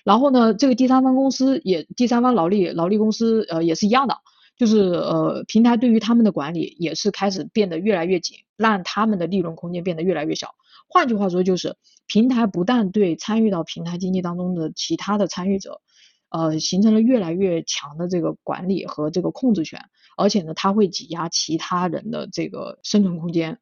然后呢，这个第三方公司也第三方劳力劳力公司呃也是一样的，就是呃平台对于他们的管理也是开始变得越来越紧，让他们的利润空间变得越来越小。换句话说，就是平台不但对参与到平台经济当中的其他的参与者。呃，形成了越来越强的这个管理和这个控制权，而且呢，它会挤压其他人的这个生存空间。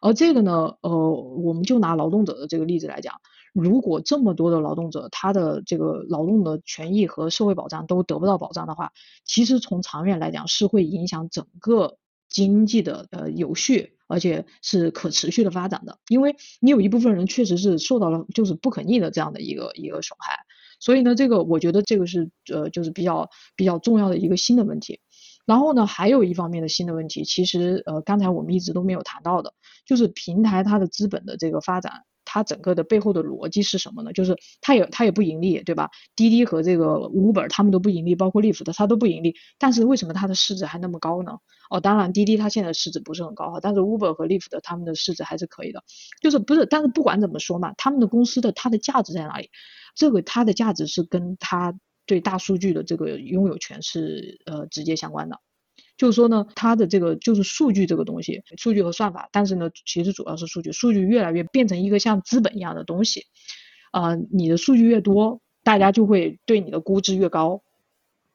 而这个呢，呃，我们就拿劳动者的这个例子来讲，如果这么多的劳动者，他的这个劳动的权益和社会保障都得不到保障的话，其实从长远来讲是会影响整个经济的呃有序，而且是可持续的发展的。因为你有一部分人确实是受到了就是不可逆的这样的一个一个损害。所以呢，这个我觉得这个是呃，就是比较比较重要的一个新的问题。然后呢，还有一方面的新的问题，其实呃，刚才我们一直都没有谈到的，就是平台它的资本的这个发展。它整个的背后的逻辑是什么呢？就是它也它也不盈利，对吧？滴滴和这个 Uber 他们都不盈利，包括 Lyft 的它都不盈利。但是为什么它的市值还那么高呢？哦，当然滴滴它现在市值不是很高哈，但是 Uber 和 Lyft 的他们的市值还是可以的。就是不是？但是不管怎么说嘛，他们的公司的它的价值在哪里？这个它的价值是跟它对大数据的这个拥有权是呃直接相关的。就是说呢，它的这个就是数据这个东西，数据和算法，但是呢，其实主要是数据，数据越来越变成一个像资本一样的东西，啊，你的数据越多，大家就会对你的估值越高，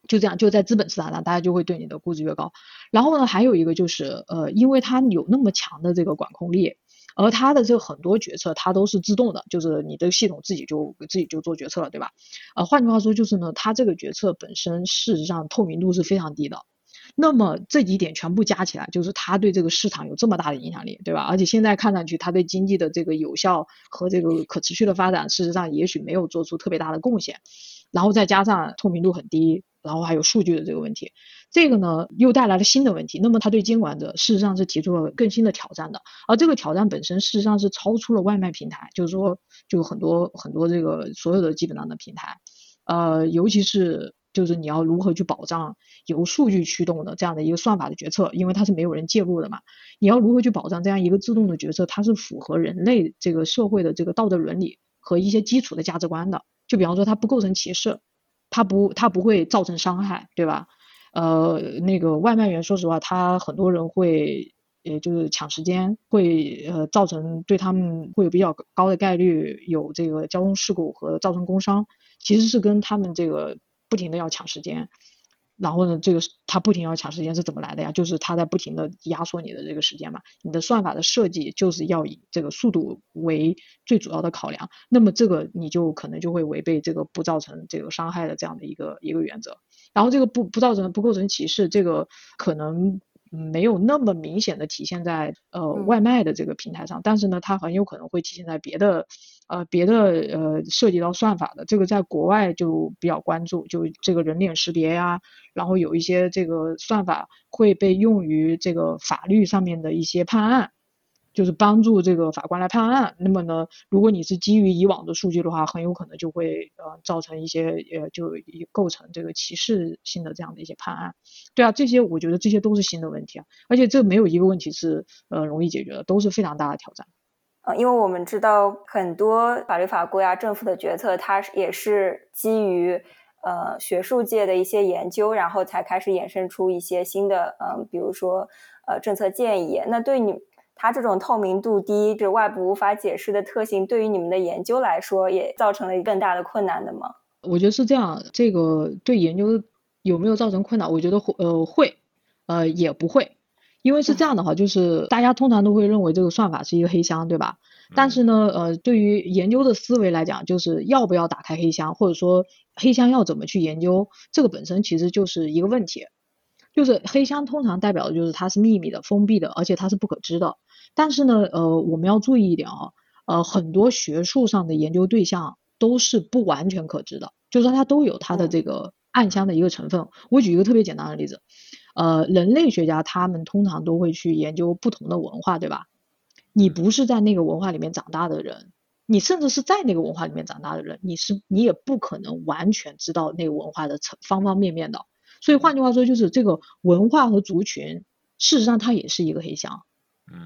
就这样，就在资本市场上，大家就会对你的估值越高。然后呢，还有一个就是，呃，因为它有那么强的这个管控力，而它的这很多决策它都是自动的，就是你的系统自己就自己就做决策了，对吧？呃，换句话说就是呢，它这个决策本身事实上透明度是非常低的。那么这几点全部加起来，就是它对这个市场有这么大的影响力，对吧？而且现在看上去，它对经济的这个有效和这个可持续的发展，事实上也许没有做出特别大的贡献。然后再加上透明度很低，然后还有数据的这个问题，这个呢又带来了新的问题。那么它对监管者事实上是提出了更新的挑战的。而这个挑战本身事实上是超出了外卖平台，就是说，就很多很多这个所有的基本上的平台，呃，尤其是。就是你要如何去保障由数据驱动的这样的一个算法的决策，因为它是没有人介入的嘛。你要如何去保障这样一个自动的决策，它是符合人类这个社会的这个道德伦理和一些基础的价值观的？就比方说它不构成歧视，它不它不会造成伤害，对吧？呃，那个外卖员，说实话，他很多人会，也就是抢时间，会呃造成对他们会有比较高的概率有这个交通事故和造成工伤，其实是跟他们这个。不停的要抢时间，然后呢，这个他不停要抢时间是怎么来的呀？就是他在不停的压缩你的这个时间嘛。你的算法的设计就是要以这个速度为最主要的考量，那么这个你就可能就会违背这个不造成这个伤害的这样的一个一个原则。然后这个不不造成不构成歧视，这个可能。没有那么明显的体现在呃外卖的这个平台上，但是呢，它很有可能会体现在别的呃别的呃涉及到算法的这个，在国外就比较关注，就这个人脸识别呀，然后有一些这个算法会被用于这个法律上面的一些判案。就是帮助这个法官来判案，那么呢，如果你是基于以往的数据的话，很有可能就会呃造成一些呃就构成这个歧视性的这样的一些判案。对啊，这些我觉得这些都是新的问题啊，而且这没有一个问题是呃容易解决的，都是非常大的挑战。呃，因为我们知道很多法律法规啊，政府的决策，它也是基于呃学术界的一些研究，然后才开始衍生出一些新的嗯，比如说呃政策建议。那对你。它这种透明度低、这外部无法解释的特性，对于你们的研究来说，也造成了更大的困难的吗？我觉得是这样。这个对研究有没有造成困难？我觉得会，呃，会，呃，也不会。因为是这样的话，就是大家通常都会认为这个算法是一个黑箱，对吧？但是呢，呃，对于研究的思维来讲，就是要不要打开黑箱，或者说黑箱要怎么去研究，这个本身其实就是一个问题。就是黑箱通常代表的就是它是秘密的、封闭的，而且它是不可知的。但是呢，呃，我们要注意一点啊，呃，很多学术上的研究对象都是不完全可知的，就是说它都有它的这个暗箱的一个成分。我举一个特别简单的例子，呃，人类学家他们通常都会去研究不同的文化，对吧？你不是在那个文化里面长大的人，你甚至是在那个文化里面长大的人，你是你也不可能完全知道那个文化的层方方面面的。所以换句话说，就是这个文化和族群，事实上它也是一个黑箱。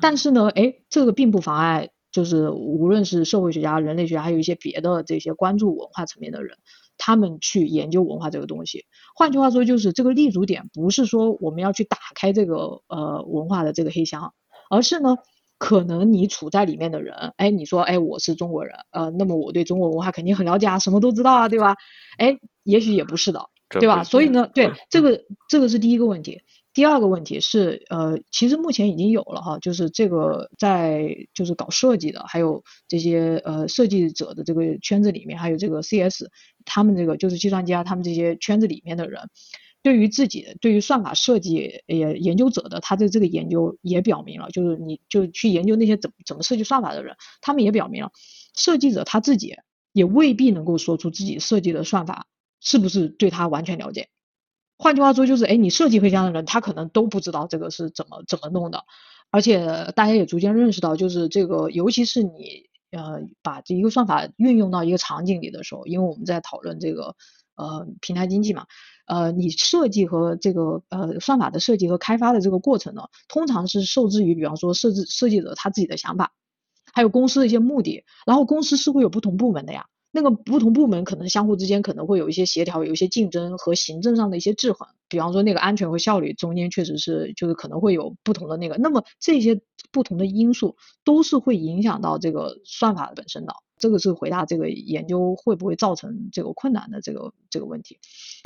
但是呢，哎，这个并不妨碍，就是无论是社会学家、人类学家，还有一些别的这些关注文化层面的人，他们去研究文化这个东西。换句话说，就是这个立足点不是说我们要去打开这个呃文化的这个黑箱，而是呢，可能你处在里面的人，哎，你说，哎，我是中国人，呃，那么我对中国文化肯定很了解啊，什么都知道啊，对吧？哎，也许也不是的，对吧？所以呢，对这个这个是第一个问题。第二个问题是，呃，其实目前已经有了哈，就是这个在就是搞设计的，还有这些呃设计者的这个圈子里面，还有这个 CS 他们这个就是计算机啊，他们这些圈子里面的人，对于自己对于算法设计也研究者的他的这个研究也表明了，就是你就去研究那些怎怎么设计算法的人，他们也表明了，设计者他自己也未必能够说出自己设计的算法是不是对他完全了解。换句话说，就是哎，你设计会这样的人，他可能都不知道这个是怎么怎么弄的，而且大家也逐渐认识到，就是这个，尤其是你呃把这一个算法运用到一个场景里的时候，因为我们在讨论这个呃平台经济嘛，呃，你设计和这个呃算法的设计和开发的这个过程呢，通常是受制于比方说设置设计者他自己的想法，还有公司的一些目的，然后公司是会有不同部门的呀。那个不同部门可能相互之间可能会有一些协调，有一些竞争和行政上的一些制衡。比方说那个安全和效率中间确实是就是可能会有不同的那个。那么这些不同的因素都是会影响到这个算法本身的。这个是回答这个研究会不会造成这个困难的这个这个问题。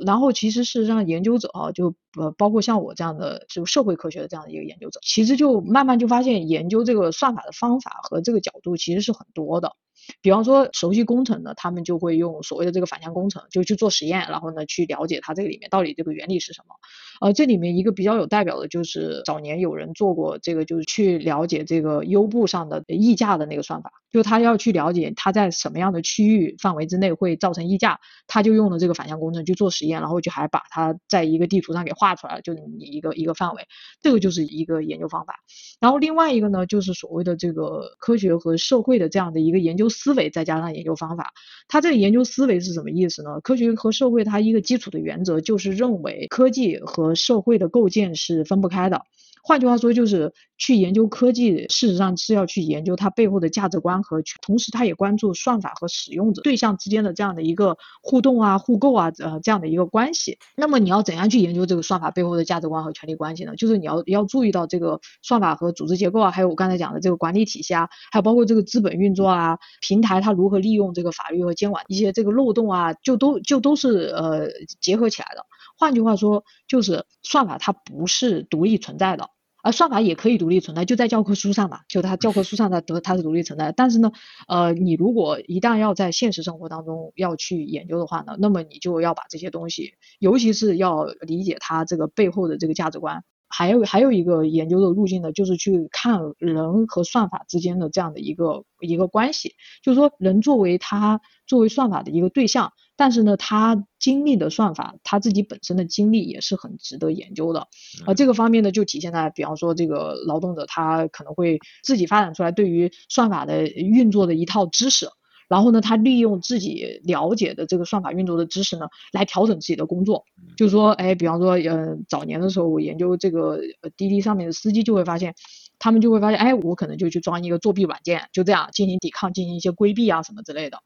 然后其实事实上研究者啊，就呃包括像我这样的就社会科学的这样的一个研究者，其实就慢慢就发现研究这个算法的方法和这个角度其实是很多的。比方说熟悉工程的，他们就会用所谓的这个反向工程，就去做实验，然后呢去了解它这个里面到底这个原理是什么。呃，这里面一个比较有代表的就是早年有人做过这个，就是去了解这个优步上的溢价的那个算法，就他要去了解它在什么样的区域范围之内会造成溢价，他就用了这个反向工程去做实验，然后就还把它在一个地图上给画出来了，就你一个一个范围，这个就是一个研究方法。然后另外一个呢，就是所谓的这个科学和社会的这样的一个研究思维，再加上研究方法。它这个研究思维是什么意思呢？科学和社会它一个基础的原则就是认为科技和社会的构建是分不开的。换句话说，就是去研究科技，事实上是要去研究它背后的价值观和，同时它也关注算法和使用者对象之间的这样的一个互动啊、互购啊，呃，这样的一个关系。那么你要怎样去研究这个算法背后的价值观和权力关系呢？就是你要要注意到这个算法和组织结构啊，还有我刚才讲的这个管理体系啊，还有包括这个资本运作啊，平台它如何利用这个法律和监管一些这个漏洞啊，就都就都是呃结合起来的。换句话说，就是算法它不是独立存在的，而算法也可以独立存在，就在教科书上嘛，就它教科书上它得它是独立存在。但是呢，呃，你如果一旦要在现实生活当中要去研究的话呢，那么你就要把这些东西，尤其是要理解它这个背后的这个价值观。还有还有一个研究的路径呢，就是去看人和算法之间的这样的一个一个关系，就是说人作为他作为算法的一个对象，但是呢，他经历的算法，他自己本身的经历也是很值得研究的。而这个方面呢，就体现在比方说这个劳动者他可能会自己发展出来对于算法的运作的一套知识。然后呢，他利用自己了解的这个算法运作的知识呢，来调整自己的工作。就是说，哎，比方说，呃，早年的时候我研究这个滴滴上面的司机，就会发现，他们就会发现，哎，我可能就去装一个作弊软件，就这样进行抵抗，进行一些规避啊什么之类的。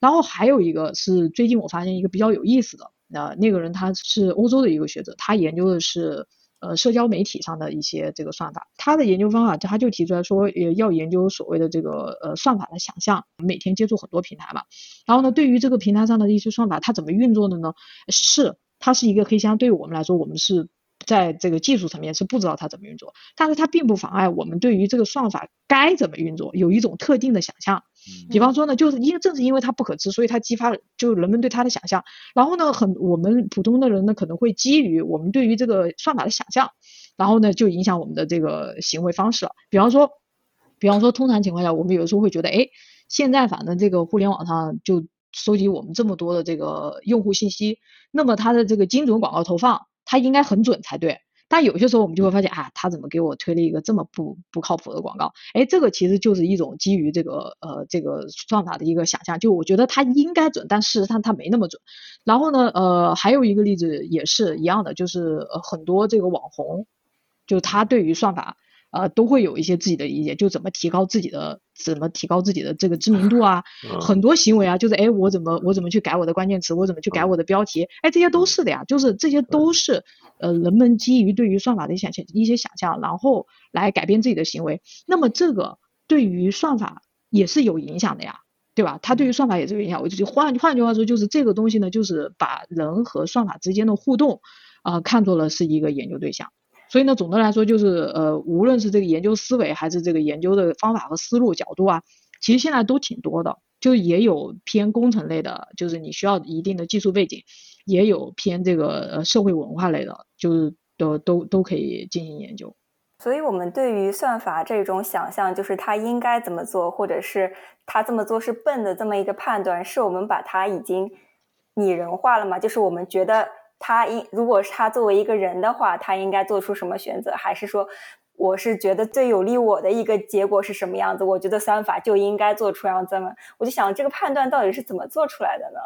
然后还有一个是最近我发现一个比较有意思的，那那个人他是欧洲的一个学者，他研究的是。呃，社交媒体上的一些这个算法，他的研究方法，他就提出来说，也要研究所谓的这个呃算法的想象。每天接触很多平台嘛，然后呢，对于这个平台上的一些算法，它怎么运作的呢？是它是一个黑箱，对于我们来说，我们是。在这个技术层面是不知道它怎么运作，但是它并不妨碍我们对于这个算法该怎么运作有一种特定的想象。比方说呢，就是因正是因为它不可知，所以它激发了就人们对它的想象。然后呢，很我们普通的人呢可能会基于我们对于这个算法的想象，然后呢就影响我们的这个行为方式了。比方说，比方说通常情况下，我们有时候会觉得，哎，现在反正这个互联网上就收集我们这么多的这个用户信息，那么它的这个精准广告投放。它应该很准才对，但有些时候我们就会发现，啊，他怎么给我推了一个这么不不靠谱的广告？哎，这个其实就是一种基于这个呃这个算法的一个想象，就我觉得它应该准，但事实上它没那么准。然后呢，呃，还有一个例子也是一样的，就是呃很多这个网红，就他对于算法。呃，都会有一些自己的理解，就怎么提高自己的，怎么提高自己的这个知名度啊，很多行为啊，就是哎，我怎么我怎么去改我的关键词，我怎么去改我的标题，哎，这些都是的呀，就是这些都是呃人们基于对于算法的想象一些想象，然后来改变自己的行为。那么这个对于算法也是有影响的呀，对吧？它对于算法也是有影响。我就换换句话说，就是这个东西呢，就是把人和算法之间的互动啊，看作了是一个研究对象。所以呢，总的来说就是，呃，无论是这个研究思维，还是这个研究的方法和思路角度啊，其实现在都挺多的，就也有偏工程类的，就是你需要一定的技术背景，也有偏这个呃社会文化类的，就是都都都可以进行研究。所以，我们对于算法这种想象，就是它应该怎么做，或者是它这么做是笨的这么一个判断，是我们把它已经拟人化了吗？就是我们觉得。他应如果是他作为一个人的话，他应该做出什么选择？还是说，我是觉得最有利我的一个结果是什么样子？我觉得算法就应该做出样子吗？我就想这个判断到底是怎么做出来的呢？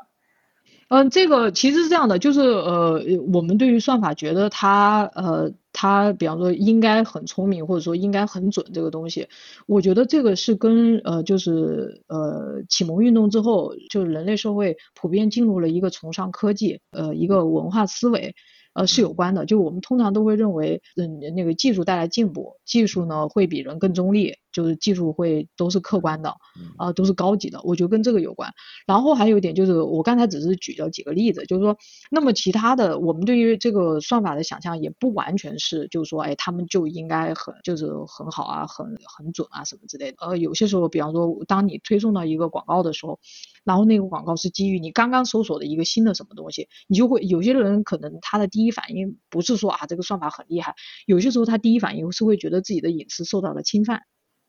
嗯，这个其实是这样的，就是呃，我们对于算法觉得它呃，它比方说应该很聪明，或者说应该很准这个东西，我觉得这个是跟呃，就是呃，启蒙运动之后，就是人类社会普遍进入了一个崇尚科技呃一个文化思维。呃，是有关的。就我们通常都会认为，嗯，那个技术带来进步，技术呢会比人更中立，就是技术会都是客观的，啊，都是高级的。我觉得跟这个有关。然后还有一点就是，我刚才只是举了几个例子，就是说，那么其他的，我们对于这个算法的想象也不完全是，就是说，哎，他们就应该很，就是很好啊，很很准啊，什么之类的。呃，有些时候，比方说，当你推送到一个广告的时候。然后那个广告是基于你刚刚搜索的一个新的什么东西，你就会有些人可能他的第一反应不是说啊这个算法很厉害，有些时候他第一反应是会觉得自己的隐私受到了侵犯。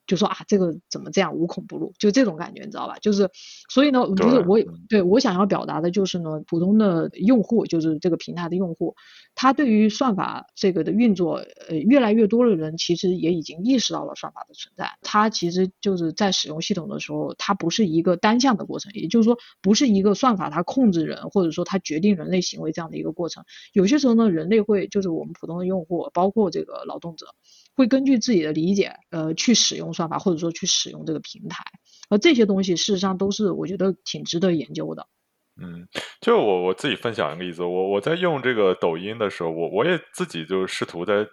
就说啊，这个怎么这样无孔不入，就这种感觉，你知道吧？就是，所以呢，就是我对我想要表达的就是呢，普通的用户，就是这个平台的用户，他对于算法这个的运作，呃，越来越多的人其实也已经意识到了算法的存在。他其实就是在使用系统的时候，它不是一个单向的过程，也就是说，不是一个算法它控制人，或者说它决定人类行为这样的一个过程。有些时候呢，人类会就是我们普通的用户，包括这个劳动者。会根据自己的理解，呃，去使用算法，或者说去使用这个平台，而这些东西事实上都是我觉得挺值得研究的。嗯，就我我自己分享一个例子，我我在用这个抖音的时候，我我也自己就试图在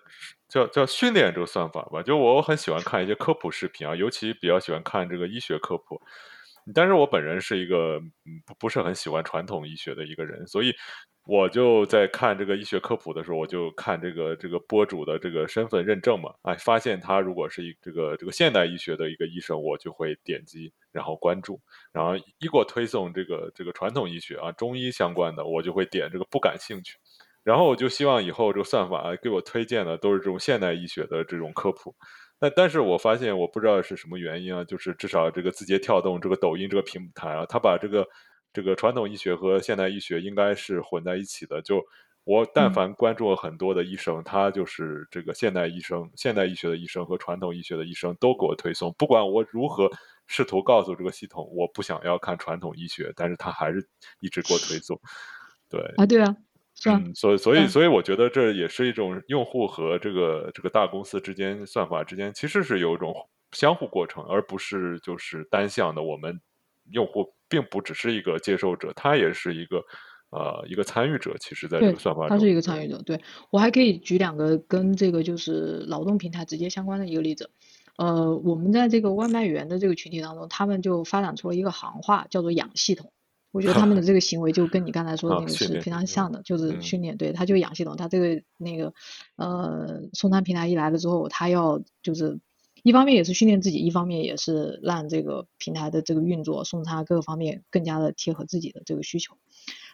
叫叫训练这个算法吧。就我很喜欢看一些科普视频啊，尤其比较喜欢看这个医学科普。但是我本人是一个不不是很喜欢传统医学的一个人，所以。我就在看这个医学科普的时候，我就看这个这个博主的这个身份认证嘛，哎，发现他如果是一这个这个现代医学的一个医生，我就会点击然后关注，然后一给我推送这个这个传统医学啊中医相关的，我就会点这个不感兴趣，然后我就希望以后这个算法给我推荐的都是这种现代医学的这种科普，但但是我发现我不知道是什么原因啊，就是至少这个字节跳动这个抖音这个平台啊，他把这个。这个传统医学和现代医学应该是混在一起的。就我但凡关注了很多的医生，他就是这个现代医生、现代医学的医生和传统医学的医生都给我推送。不管我如何试图告诉这个系统我不想要看传统医学，但是他还是一直给我推送。对啊，对啊，是啊。所以，所以，所以，我觉得这也是一种用户和这个这个大公司之间算法之间其实是有一种相互过程，而不是就是单向的。我们用户。并不只是一个接受者，他也是一个呃一个参与者。其实，在这个算法中，他是一个参与者。对我还可以举两个跟这个就是劳动平台直接相关的一个例子。呃，我们在这个外卖员的这个群体当中，他们就发展出了一个行话，叫做“养系统”。我觉得他们的 这个行为就跟你刚才说的那个是非常像的，就是训练。对，他就养系统，他这个那个呃送餐平台一来了之后，他要就是。一方面也是训练自己，一方面也是让这个平台的这个运作、送餐各个方面更加的贴合自己的这个需求。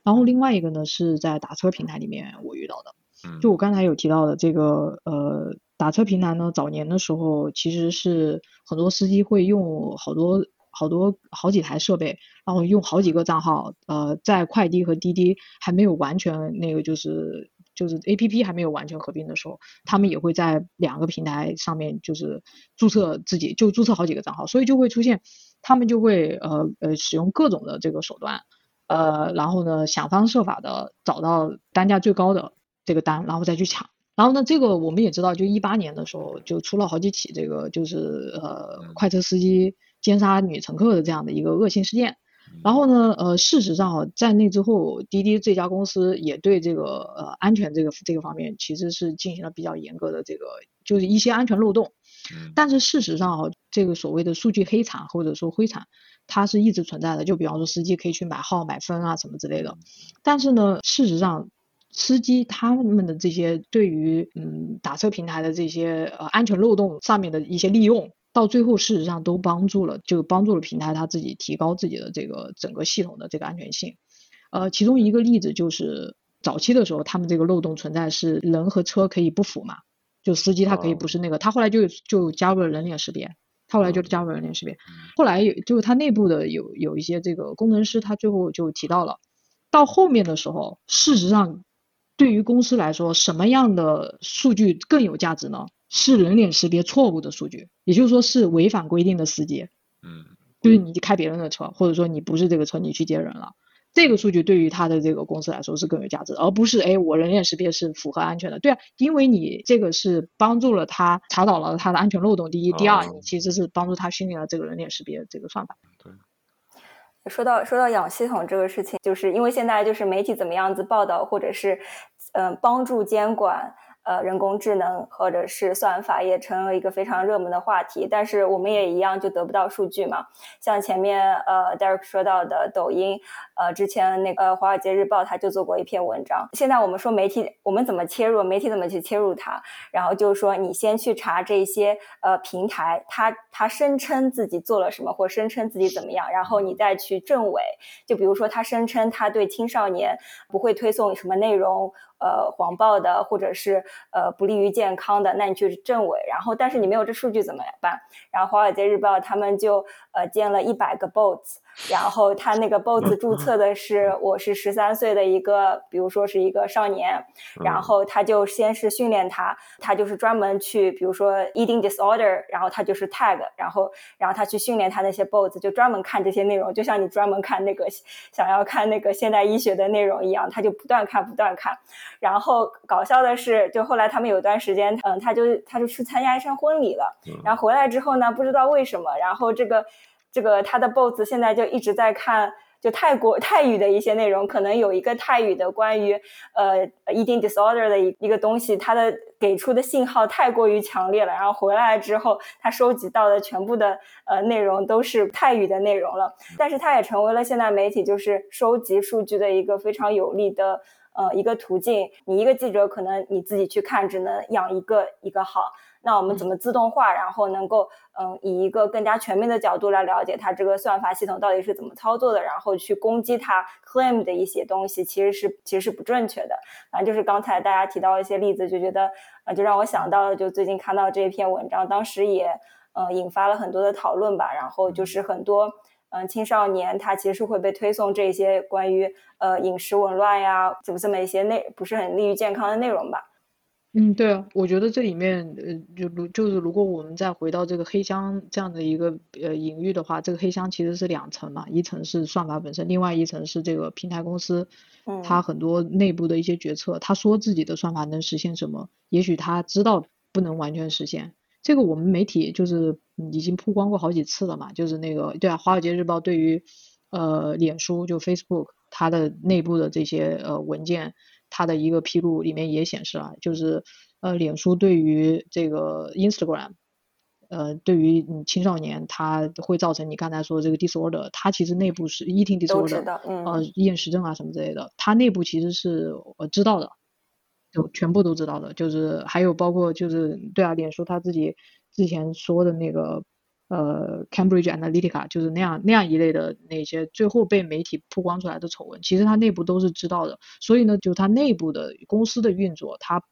然后另外一个呢，是在打车平台里面我遇到的，就我刚才有提到的这个呃打车平台呢，早年的时候其实是很多司机会用好多好多好几台设备，然后用好几个账号，呃，在快滴和滴滴还没有完全那个就是。就是 A P P 还没有完全合并的时候，他们也会在两个平台上面就是注册自己，就注册好几个账号，所以就会出现他们就会呃呃使用各种的这个手段，呃然后呢想方设法的找到单价最高的这个单，然后再去抢。然后呢，这个我们也知道，就一八年的时候就出了好几起这个就是呃快车司机奸杀女乘客的这样的一个恶性事件。然后呢，呃，事实上在那之后，滴滴这家公司也对这个呃安全这个这个方面其实是进行了比较严格的这个就是一些安全漏洞。但是事实上啊，这个所谓的数据黑产或者说灰产，它是一直存在的。就比方说司机可以去买号买分啊什么之类的。但是呢，事实上。司机他们的这些对于嗯打车平台的这些呃安全漏洞上面的一些利用，到最后事实上都帮助了，就帮助了平台它自己提高自己的这个整个系统的这个安全性。呃，其中一个例子就是早期的时候，他们这个漏洞存在是人和车可以不符嘛，就司机他可以不是那个，他后来就就加入了人脸识别，他后来就加入了人脸识别，后来有就是他内部的有有一些这个工程师，他最后就提到了，到后面的时候，事实上。对于公司来说，什么样的数据更有价值呢？是人脸识别错误的数据，也就是说是违反规定的司机。嗯，就是你开别人的车，或者说你不是这个车，你去接人了，这个数据对于他的这个公司来说是更有价值，而不是哎我人脸识别是符合安全的。对啊，因为你这个是帮助了他查找了他的安全漏洞。第一，第二，你其实是帮助他训练了这个人脸识别这个算法。对。说到说到养系统这个事情，就是因为现在就是媒体怎么样子报道，或者是，嗯，帮助监管。呃，人工智能或者是算法也成了一个非常热门的话题，但是我们也一样就得不到数据嘛。像前面呃，Derek 说到的抖音，呃，之前那个《华尔街日报》他就做过一篇文章。现在我们说媒体，我们怎么切入？媒体怎么去切入它？然后就是说，你先去查这些呃平台，他他声称自己做了什么，或声称自己怎么样，然后你再去证伪。就比如说，他声称他对青少年不会推送什么内容。呃，谎报的或者是呃不利于健康的，那你去证伪。然后，但是你没有这数据怎么办？然后，华尔街日报他们就呃建了一百个 bots。然后他那个 BOSS 注册的是我是十三岁的一个，比如说是一个少年，然后他就先是训练他，他就是专门去，比如说 eating disorder，然后他就是 tag，然后然后他去训练他那些 BOSS，就专门看这些内容，就像你专门看那个想要看那个现代医学的内容一样，他就不断看不断看。然后搞笑的是，就后来他们有段时间，嗯，他就他就去参加一场婚礼了，然后回来之后呢，不知道为什么，然后这个。这个他的 boss 现在就一直在看就泰国泰语的一些内容，可能有一个泰语的关于呃 eating disorder 的一一个东西，它的给出的信号太过于强烈了。然后回来之后，他收集到的全部的呃内容都是泰语的内容了。但是他也成为了现在媒体就是收集数据的一个非常有力的呃一个途径。你一个记者可能你自己去看只能养一个一个号。那我们怎么自动化，然后能够嗯以一个更加全面的角度来了解它这个算法系统到底是怎么操作的，然后去攻击它 claim 的一些东西，其实是其实是不正确的。反正就是刚才大家提到一些例子，就觉得啊，就让我想到了，就最近看到这篇文章，当时也呃引发了很多的讨论吧。然后就是很多嗯青少年他其实会被推送这些关于呃饮食紊乱呀，怎么这么一些内不是很利于健康的内容吧。嗯，对啊，我觉得这里面，呃，就如就是如果我们再回到这个黑箱这样的一个呃隐喻的话，这个黑箱其实是两层嘛，一层是算法本身，另外一层是这个平台公司，它很多内部的一些决策，他说自己的算法能实现什么，也许他知道不能完全实现，这个我们媒体就是已经曝光过好几次了嘛，就是那个对啊，华尔街日报对于呃脸书就 Facebook 它的内部的这些呃文件。它的一个披露里面也显示了，就是呃，脸书对于这个 Instagram，呃，对于青少年，它会造成你刚才说的这个 disorder，它其实内部是 eating disorder，呃，厌食症啊什么之类的，它内部其实是呃知道的，就全部都知道的，就是还有包括就是对啊，脸书他自己之前说的那个。呃，Cambridge Analytica 就是那样那样一类的那些最后被媒体曝光出来的丑闻，其实它内部都是知道的。所以呢，就它内部的公司的运作，它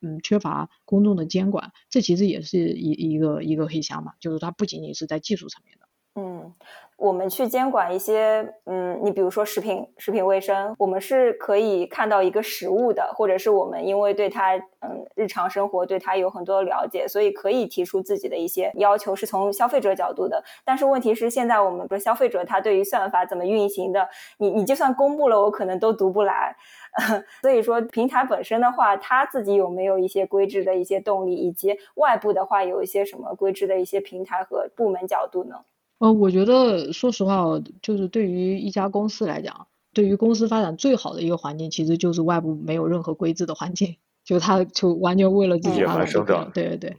嗯缺乏公众的监管，这其实也是一一个一个黑箱嘛。就是它不仅仅是在技术层面的。嗯，我们去监管一些，嗯，你比如说食品、食品卫生，我们是可以看到一个实物的，或者是我们因为对它，嗯，日常生活对它有很多了解，所以可以提出自己的一些要求，是从消费者角度的。但是问题是，现在我们说消费者他对于算法怎么运行的，你你就算公布了，我可能都读不来。所以说，平台本身的话，它自己有没有一些规制的一些动力，以及外部的话有一些什么规制的一些平台和部门角度呢？呃，我觉得说实话，就是对于一家公司来讲，对于公司发展最好的一个环境，其实就是外部没有任何规制的环境，就它就完全为了自己发展生长。对对对，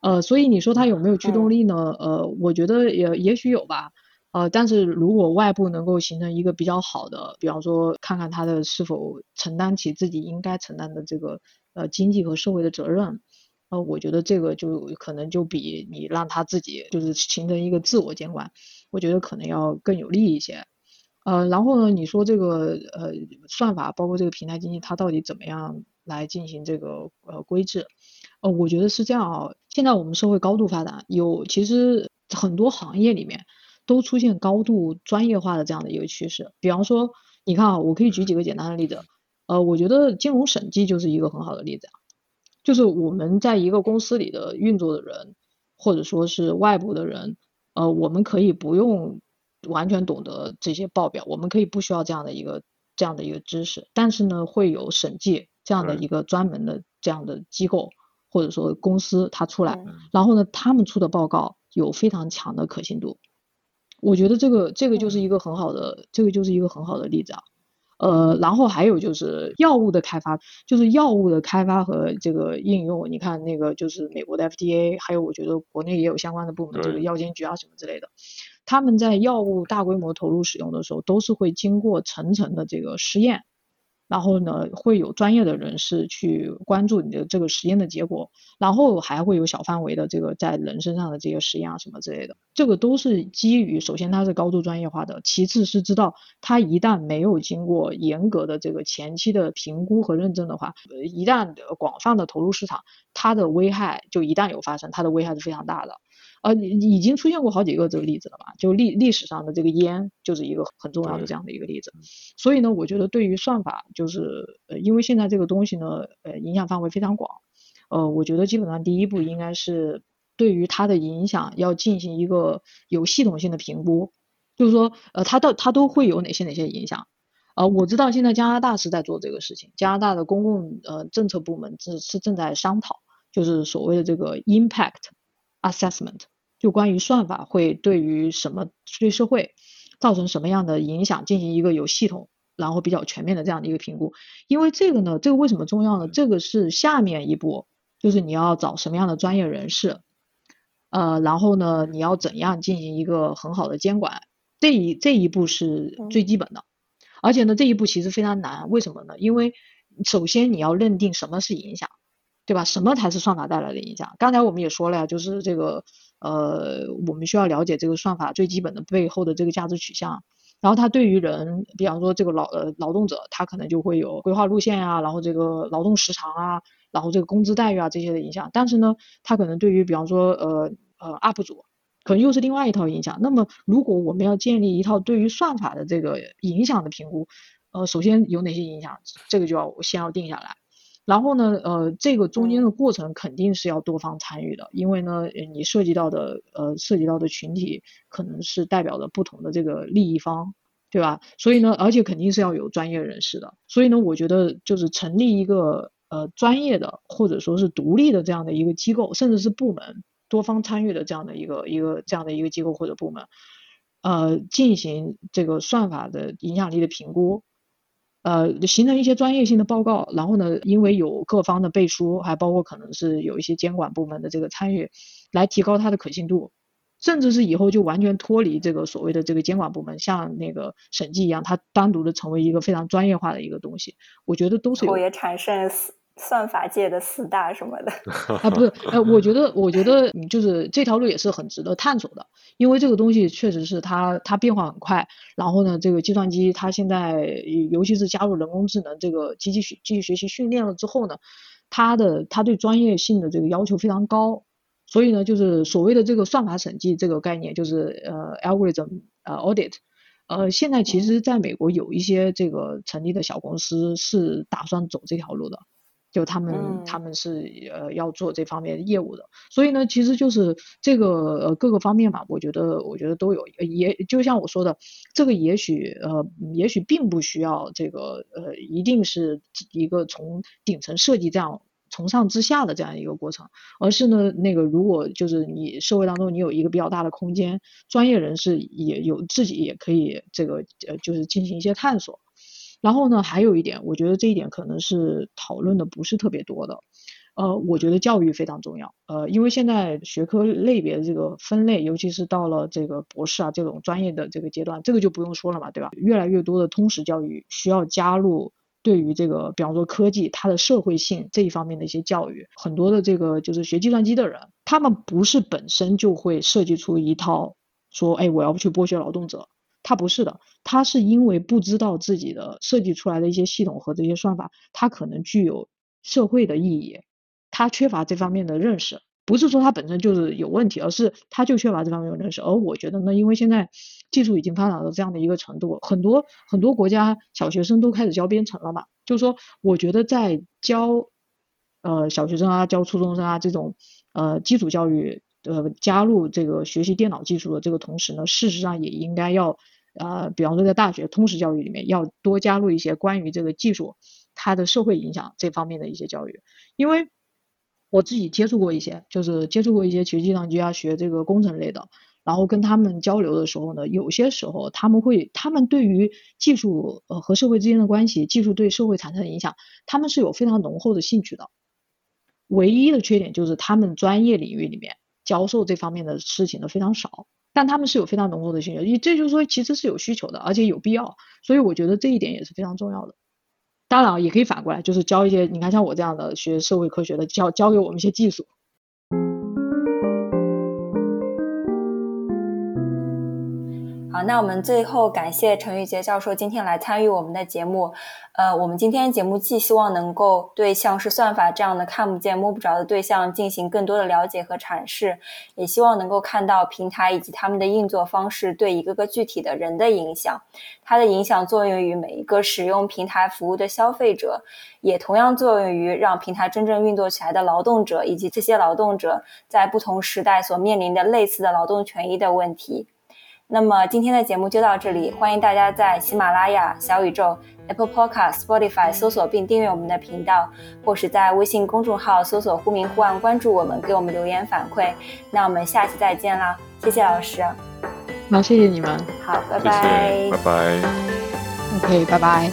呃，所以你说它有没有驱动力呢？呃，我觉得也也许有吧。呃，但是如果外部能够形成一个比较好的，比方说看看他的是否承担起自己应该承担的这个呃经济和社会的责任。呃，我觉得这个就可能就比你让他自己就是形成一个自我监管，我觉得可能要更有利一些。呃，然后呢，你说这个呃算法，包括这个平台经济，它到底怎么样来进行这个呃规制？呃，我觉得是这样啊。现在我们社会高度发展，有其实很多行业里面都出现高度专业化的这样的一个趋势。比方说，你看啊，我可以举几个简单的例子。呃，我觉得金融审计就是一个很好的例子啊。就是我们在一个公司里的运作的人，或者说是外部的人，呃，我们可以不用完全懂得这些报表，我们可以不需要这样的一个这样的一个知识，但是呢，会有审计这样的一个专门的这样的机构或者说公司它出来，然后呢，他们出的报告有非常强的可信度，我觉得这个这个就是一个很好的，这个就是一个很好的例子啊。呃，然后还有就是药物的开发，就是药物的开发和这个应用。你看那个就是美国的 FDA，还有我觉得国内也有相关的部门，就是药监局啊什么之类的。他们在药物大规模投入使用的时候，都是会经过层层的这个试验。然后呢，会有专业的人士去关注你的这个实验的结果，然后还会有小范围的这个在人身上的这些实验啊什么之类的，这个都是基于首先它是高度专业化的，其次是知道它一旦没有经过严格的这个前期的评估和认证的话，一旦广泛的投入市场，它的危害就一旦有发生，它的危害是非常大的。呃，已经出现过好几个这个例子了吧？就历历史上的这个烟就是一个很重要的这样的一个例子。所以呢，我觉得对于算法，就是呃，因为现在这个东西呢，呃，影响范围非常广。呃，我觉得基本上第一步应该是对于它的影响要进行一个有系统性的评估，就是说，呃，它到它都会有哪些哪些影响？呃，我知道现在加拿大是在做这个事情，加拿大的公共呃政策部门是是正在商讨，就是所谓的这个 impact。Assessment 就关于算法会对于什么对社会造成什么样的影响进行一个有系统然后比较全面的这样的一个评估，因为这个呢，这个为什么重要呢？这个是下面一步，就是你要找什么样的专业人士，呃，然后呢，你要怎样进行一个很好的监管，这一这一步是最基本的，而且呢，这一步其实非常难，为什么呢？因为首先你要认定什么是影响。对吧？什么才是算法带来的影响？刚才我们也说了呀，就是这个呃，我们需要了解这个算法最基本的背后的这个价值取向。然后它对于人，比方说这个劳呃劳动者，他可能就会有规划路线啊，然后这个劳动时长啊，然后这个工资待遇啊这些的影响。但是呢，它可能对于比方说呃呃 UP 主，可能又是另外一套影响。那么如果我们要建立一套对于算法的这个影响的评估，呃，首先有哪些影响，这个就要先要定下来。然后呢，呃，这个中间的过程肯定是要多方参与的，因为呢，你涉及到的，呃，涉及到的群体可能是代表着不同的这个利益方，对吧？所以呢，而且肯定是要有专业人士的。所以呢，我觉得就是成立一个呃专业的或者说是独立的这样的一个机构，甚至是部门，多方参与的这样的一个一个这样的一个机构或者部门，呃，进行这个算法的影响力的评估。呃，形成一些专业性的报告，然后呢，因为有各方的背书，还包括可能是有一些监管部门的这个参与，来提高它的可信度，甚至是以后就完全脱离这个所谓的这个监管部门，像那个审计一样，它单独的成为一个非常专业化的一个东西，我觉得都是我。也产生。算法界的四大什么的 啊，不是，呃，我觉得，我觉得，就是这条路也是很值得探索的，因为这个东西确实是它，它变化很快，然后呢，这个计算机它现在，尤其是加入人工智能这个机器学机器学习训练了之后呢，它的它对专业性的这个要求非常高，所以呢，就是所谓的这个算法审计这个概念，就是呃，algorithm 呃 audit。呃，现在其实在美国有一些这个成立的小公司是打算走这条路的。就他们他们是呃要做这方面业务的，所以呢，其实就是这个呃各个方面吧，我觉得我觉得都有，也就像我说的，这个也许呃也许并不需要这个呃一定是一个从顶层设计这样从上至下的这样一个过程，而是呢那个如果就是你社会当中你有一个比较大的空间，专业人士也有自己也可以这个呃就是进行一些探索。然后呢，还有一点，我觉得这一点可能是讨论的不是特别多的。呃，我觉得教育非常重要。呃，因为现在学科类别的这个分类，尤其是到了这个博士啊这种专业的这个阶段，这个就不用说了嘛，对吧？越来越多的通识教育需要加入对于这个，比方说科技它的社会性这一方面的一些教育。很多的这个就是学计算机的人，他们不是本身就会设计出一套说，哎，我要去剥削劳动者。他不是的，他是因为不知道自己的设计出来的一些系统和这些算法，它可能具有社会的意义，他缺乏这方面的认识，不是说他本身就是有问题，而是他就缺乏这方面的认识。而我觉得呢，因为现在技术已经发展到这样的一个程度，很多很多国家小学生都开始教编程了嘛，就是说，我觉得在教呃小学生啊、教初中生啊这种呃基础教育呃加入这个学习电脑技术的这个同时呢，事实上也应该要。呃，比方说在大学通识教育里面，要多加入一些关于这个技术它的社会影响这方面的一些教育，因为我自己接触过一些，就是接触过一些学计算机啊、学这个工程类的，然后跟他们交流的时候呢，有些时候他们会，他们对于技术呃和社会之间的关系，技术对社会产生的影响，他们是有非常浓厚的兴趣的，唯一的缺点就是他们专业领域里面教授这方面的事情的非常少。但他们是有非常浓厚的需求，也这就是说其实是有需求的，而且有必要，所以我觉得这一点也是非常重要的。当然也可以反过来，就是教一些你看像我这样的学社会科学的，教教给我们一些技术。那我们最后感谢陈玉杰教授今天来参与我们的节目。呃，我们今天节目既希望能够对像是算法这样的看不见摸不着的对象进行更多的了解和阐释，也希望能够看到平台以及他们的运作方式对一个个具体的人的影响。它的影响作用于每一个使用平台服务的消费者，也同样作用于让平台真正运作起来的劳动者以及这些劳动者在不同时代所面临的类似的劳动权益的问题。那么今天的节目就到这里，欢迎大家在喜马拉雅、小宇宙、Apple Podcast、Spotify 搜索并订阅我们的频道，或是在微信公众号搜索“忽明忽暗”关注我们，给我们留言反馈。那我们下期再见啦，谢谢老师。好，谢谢你们。好，拜拜。拜拜。OK，拜拜。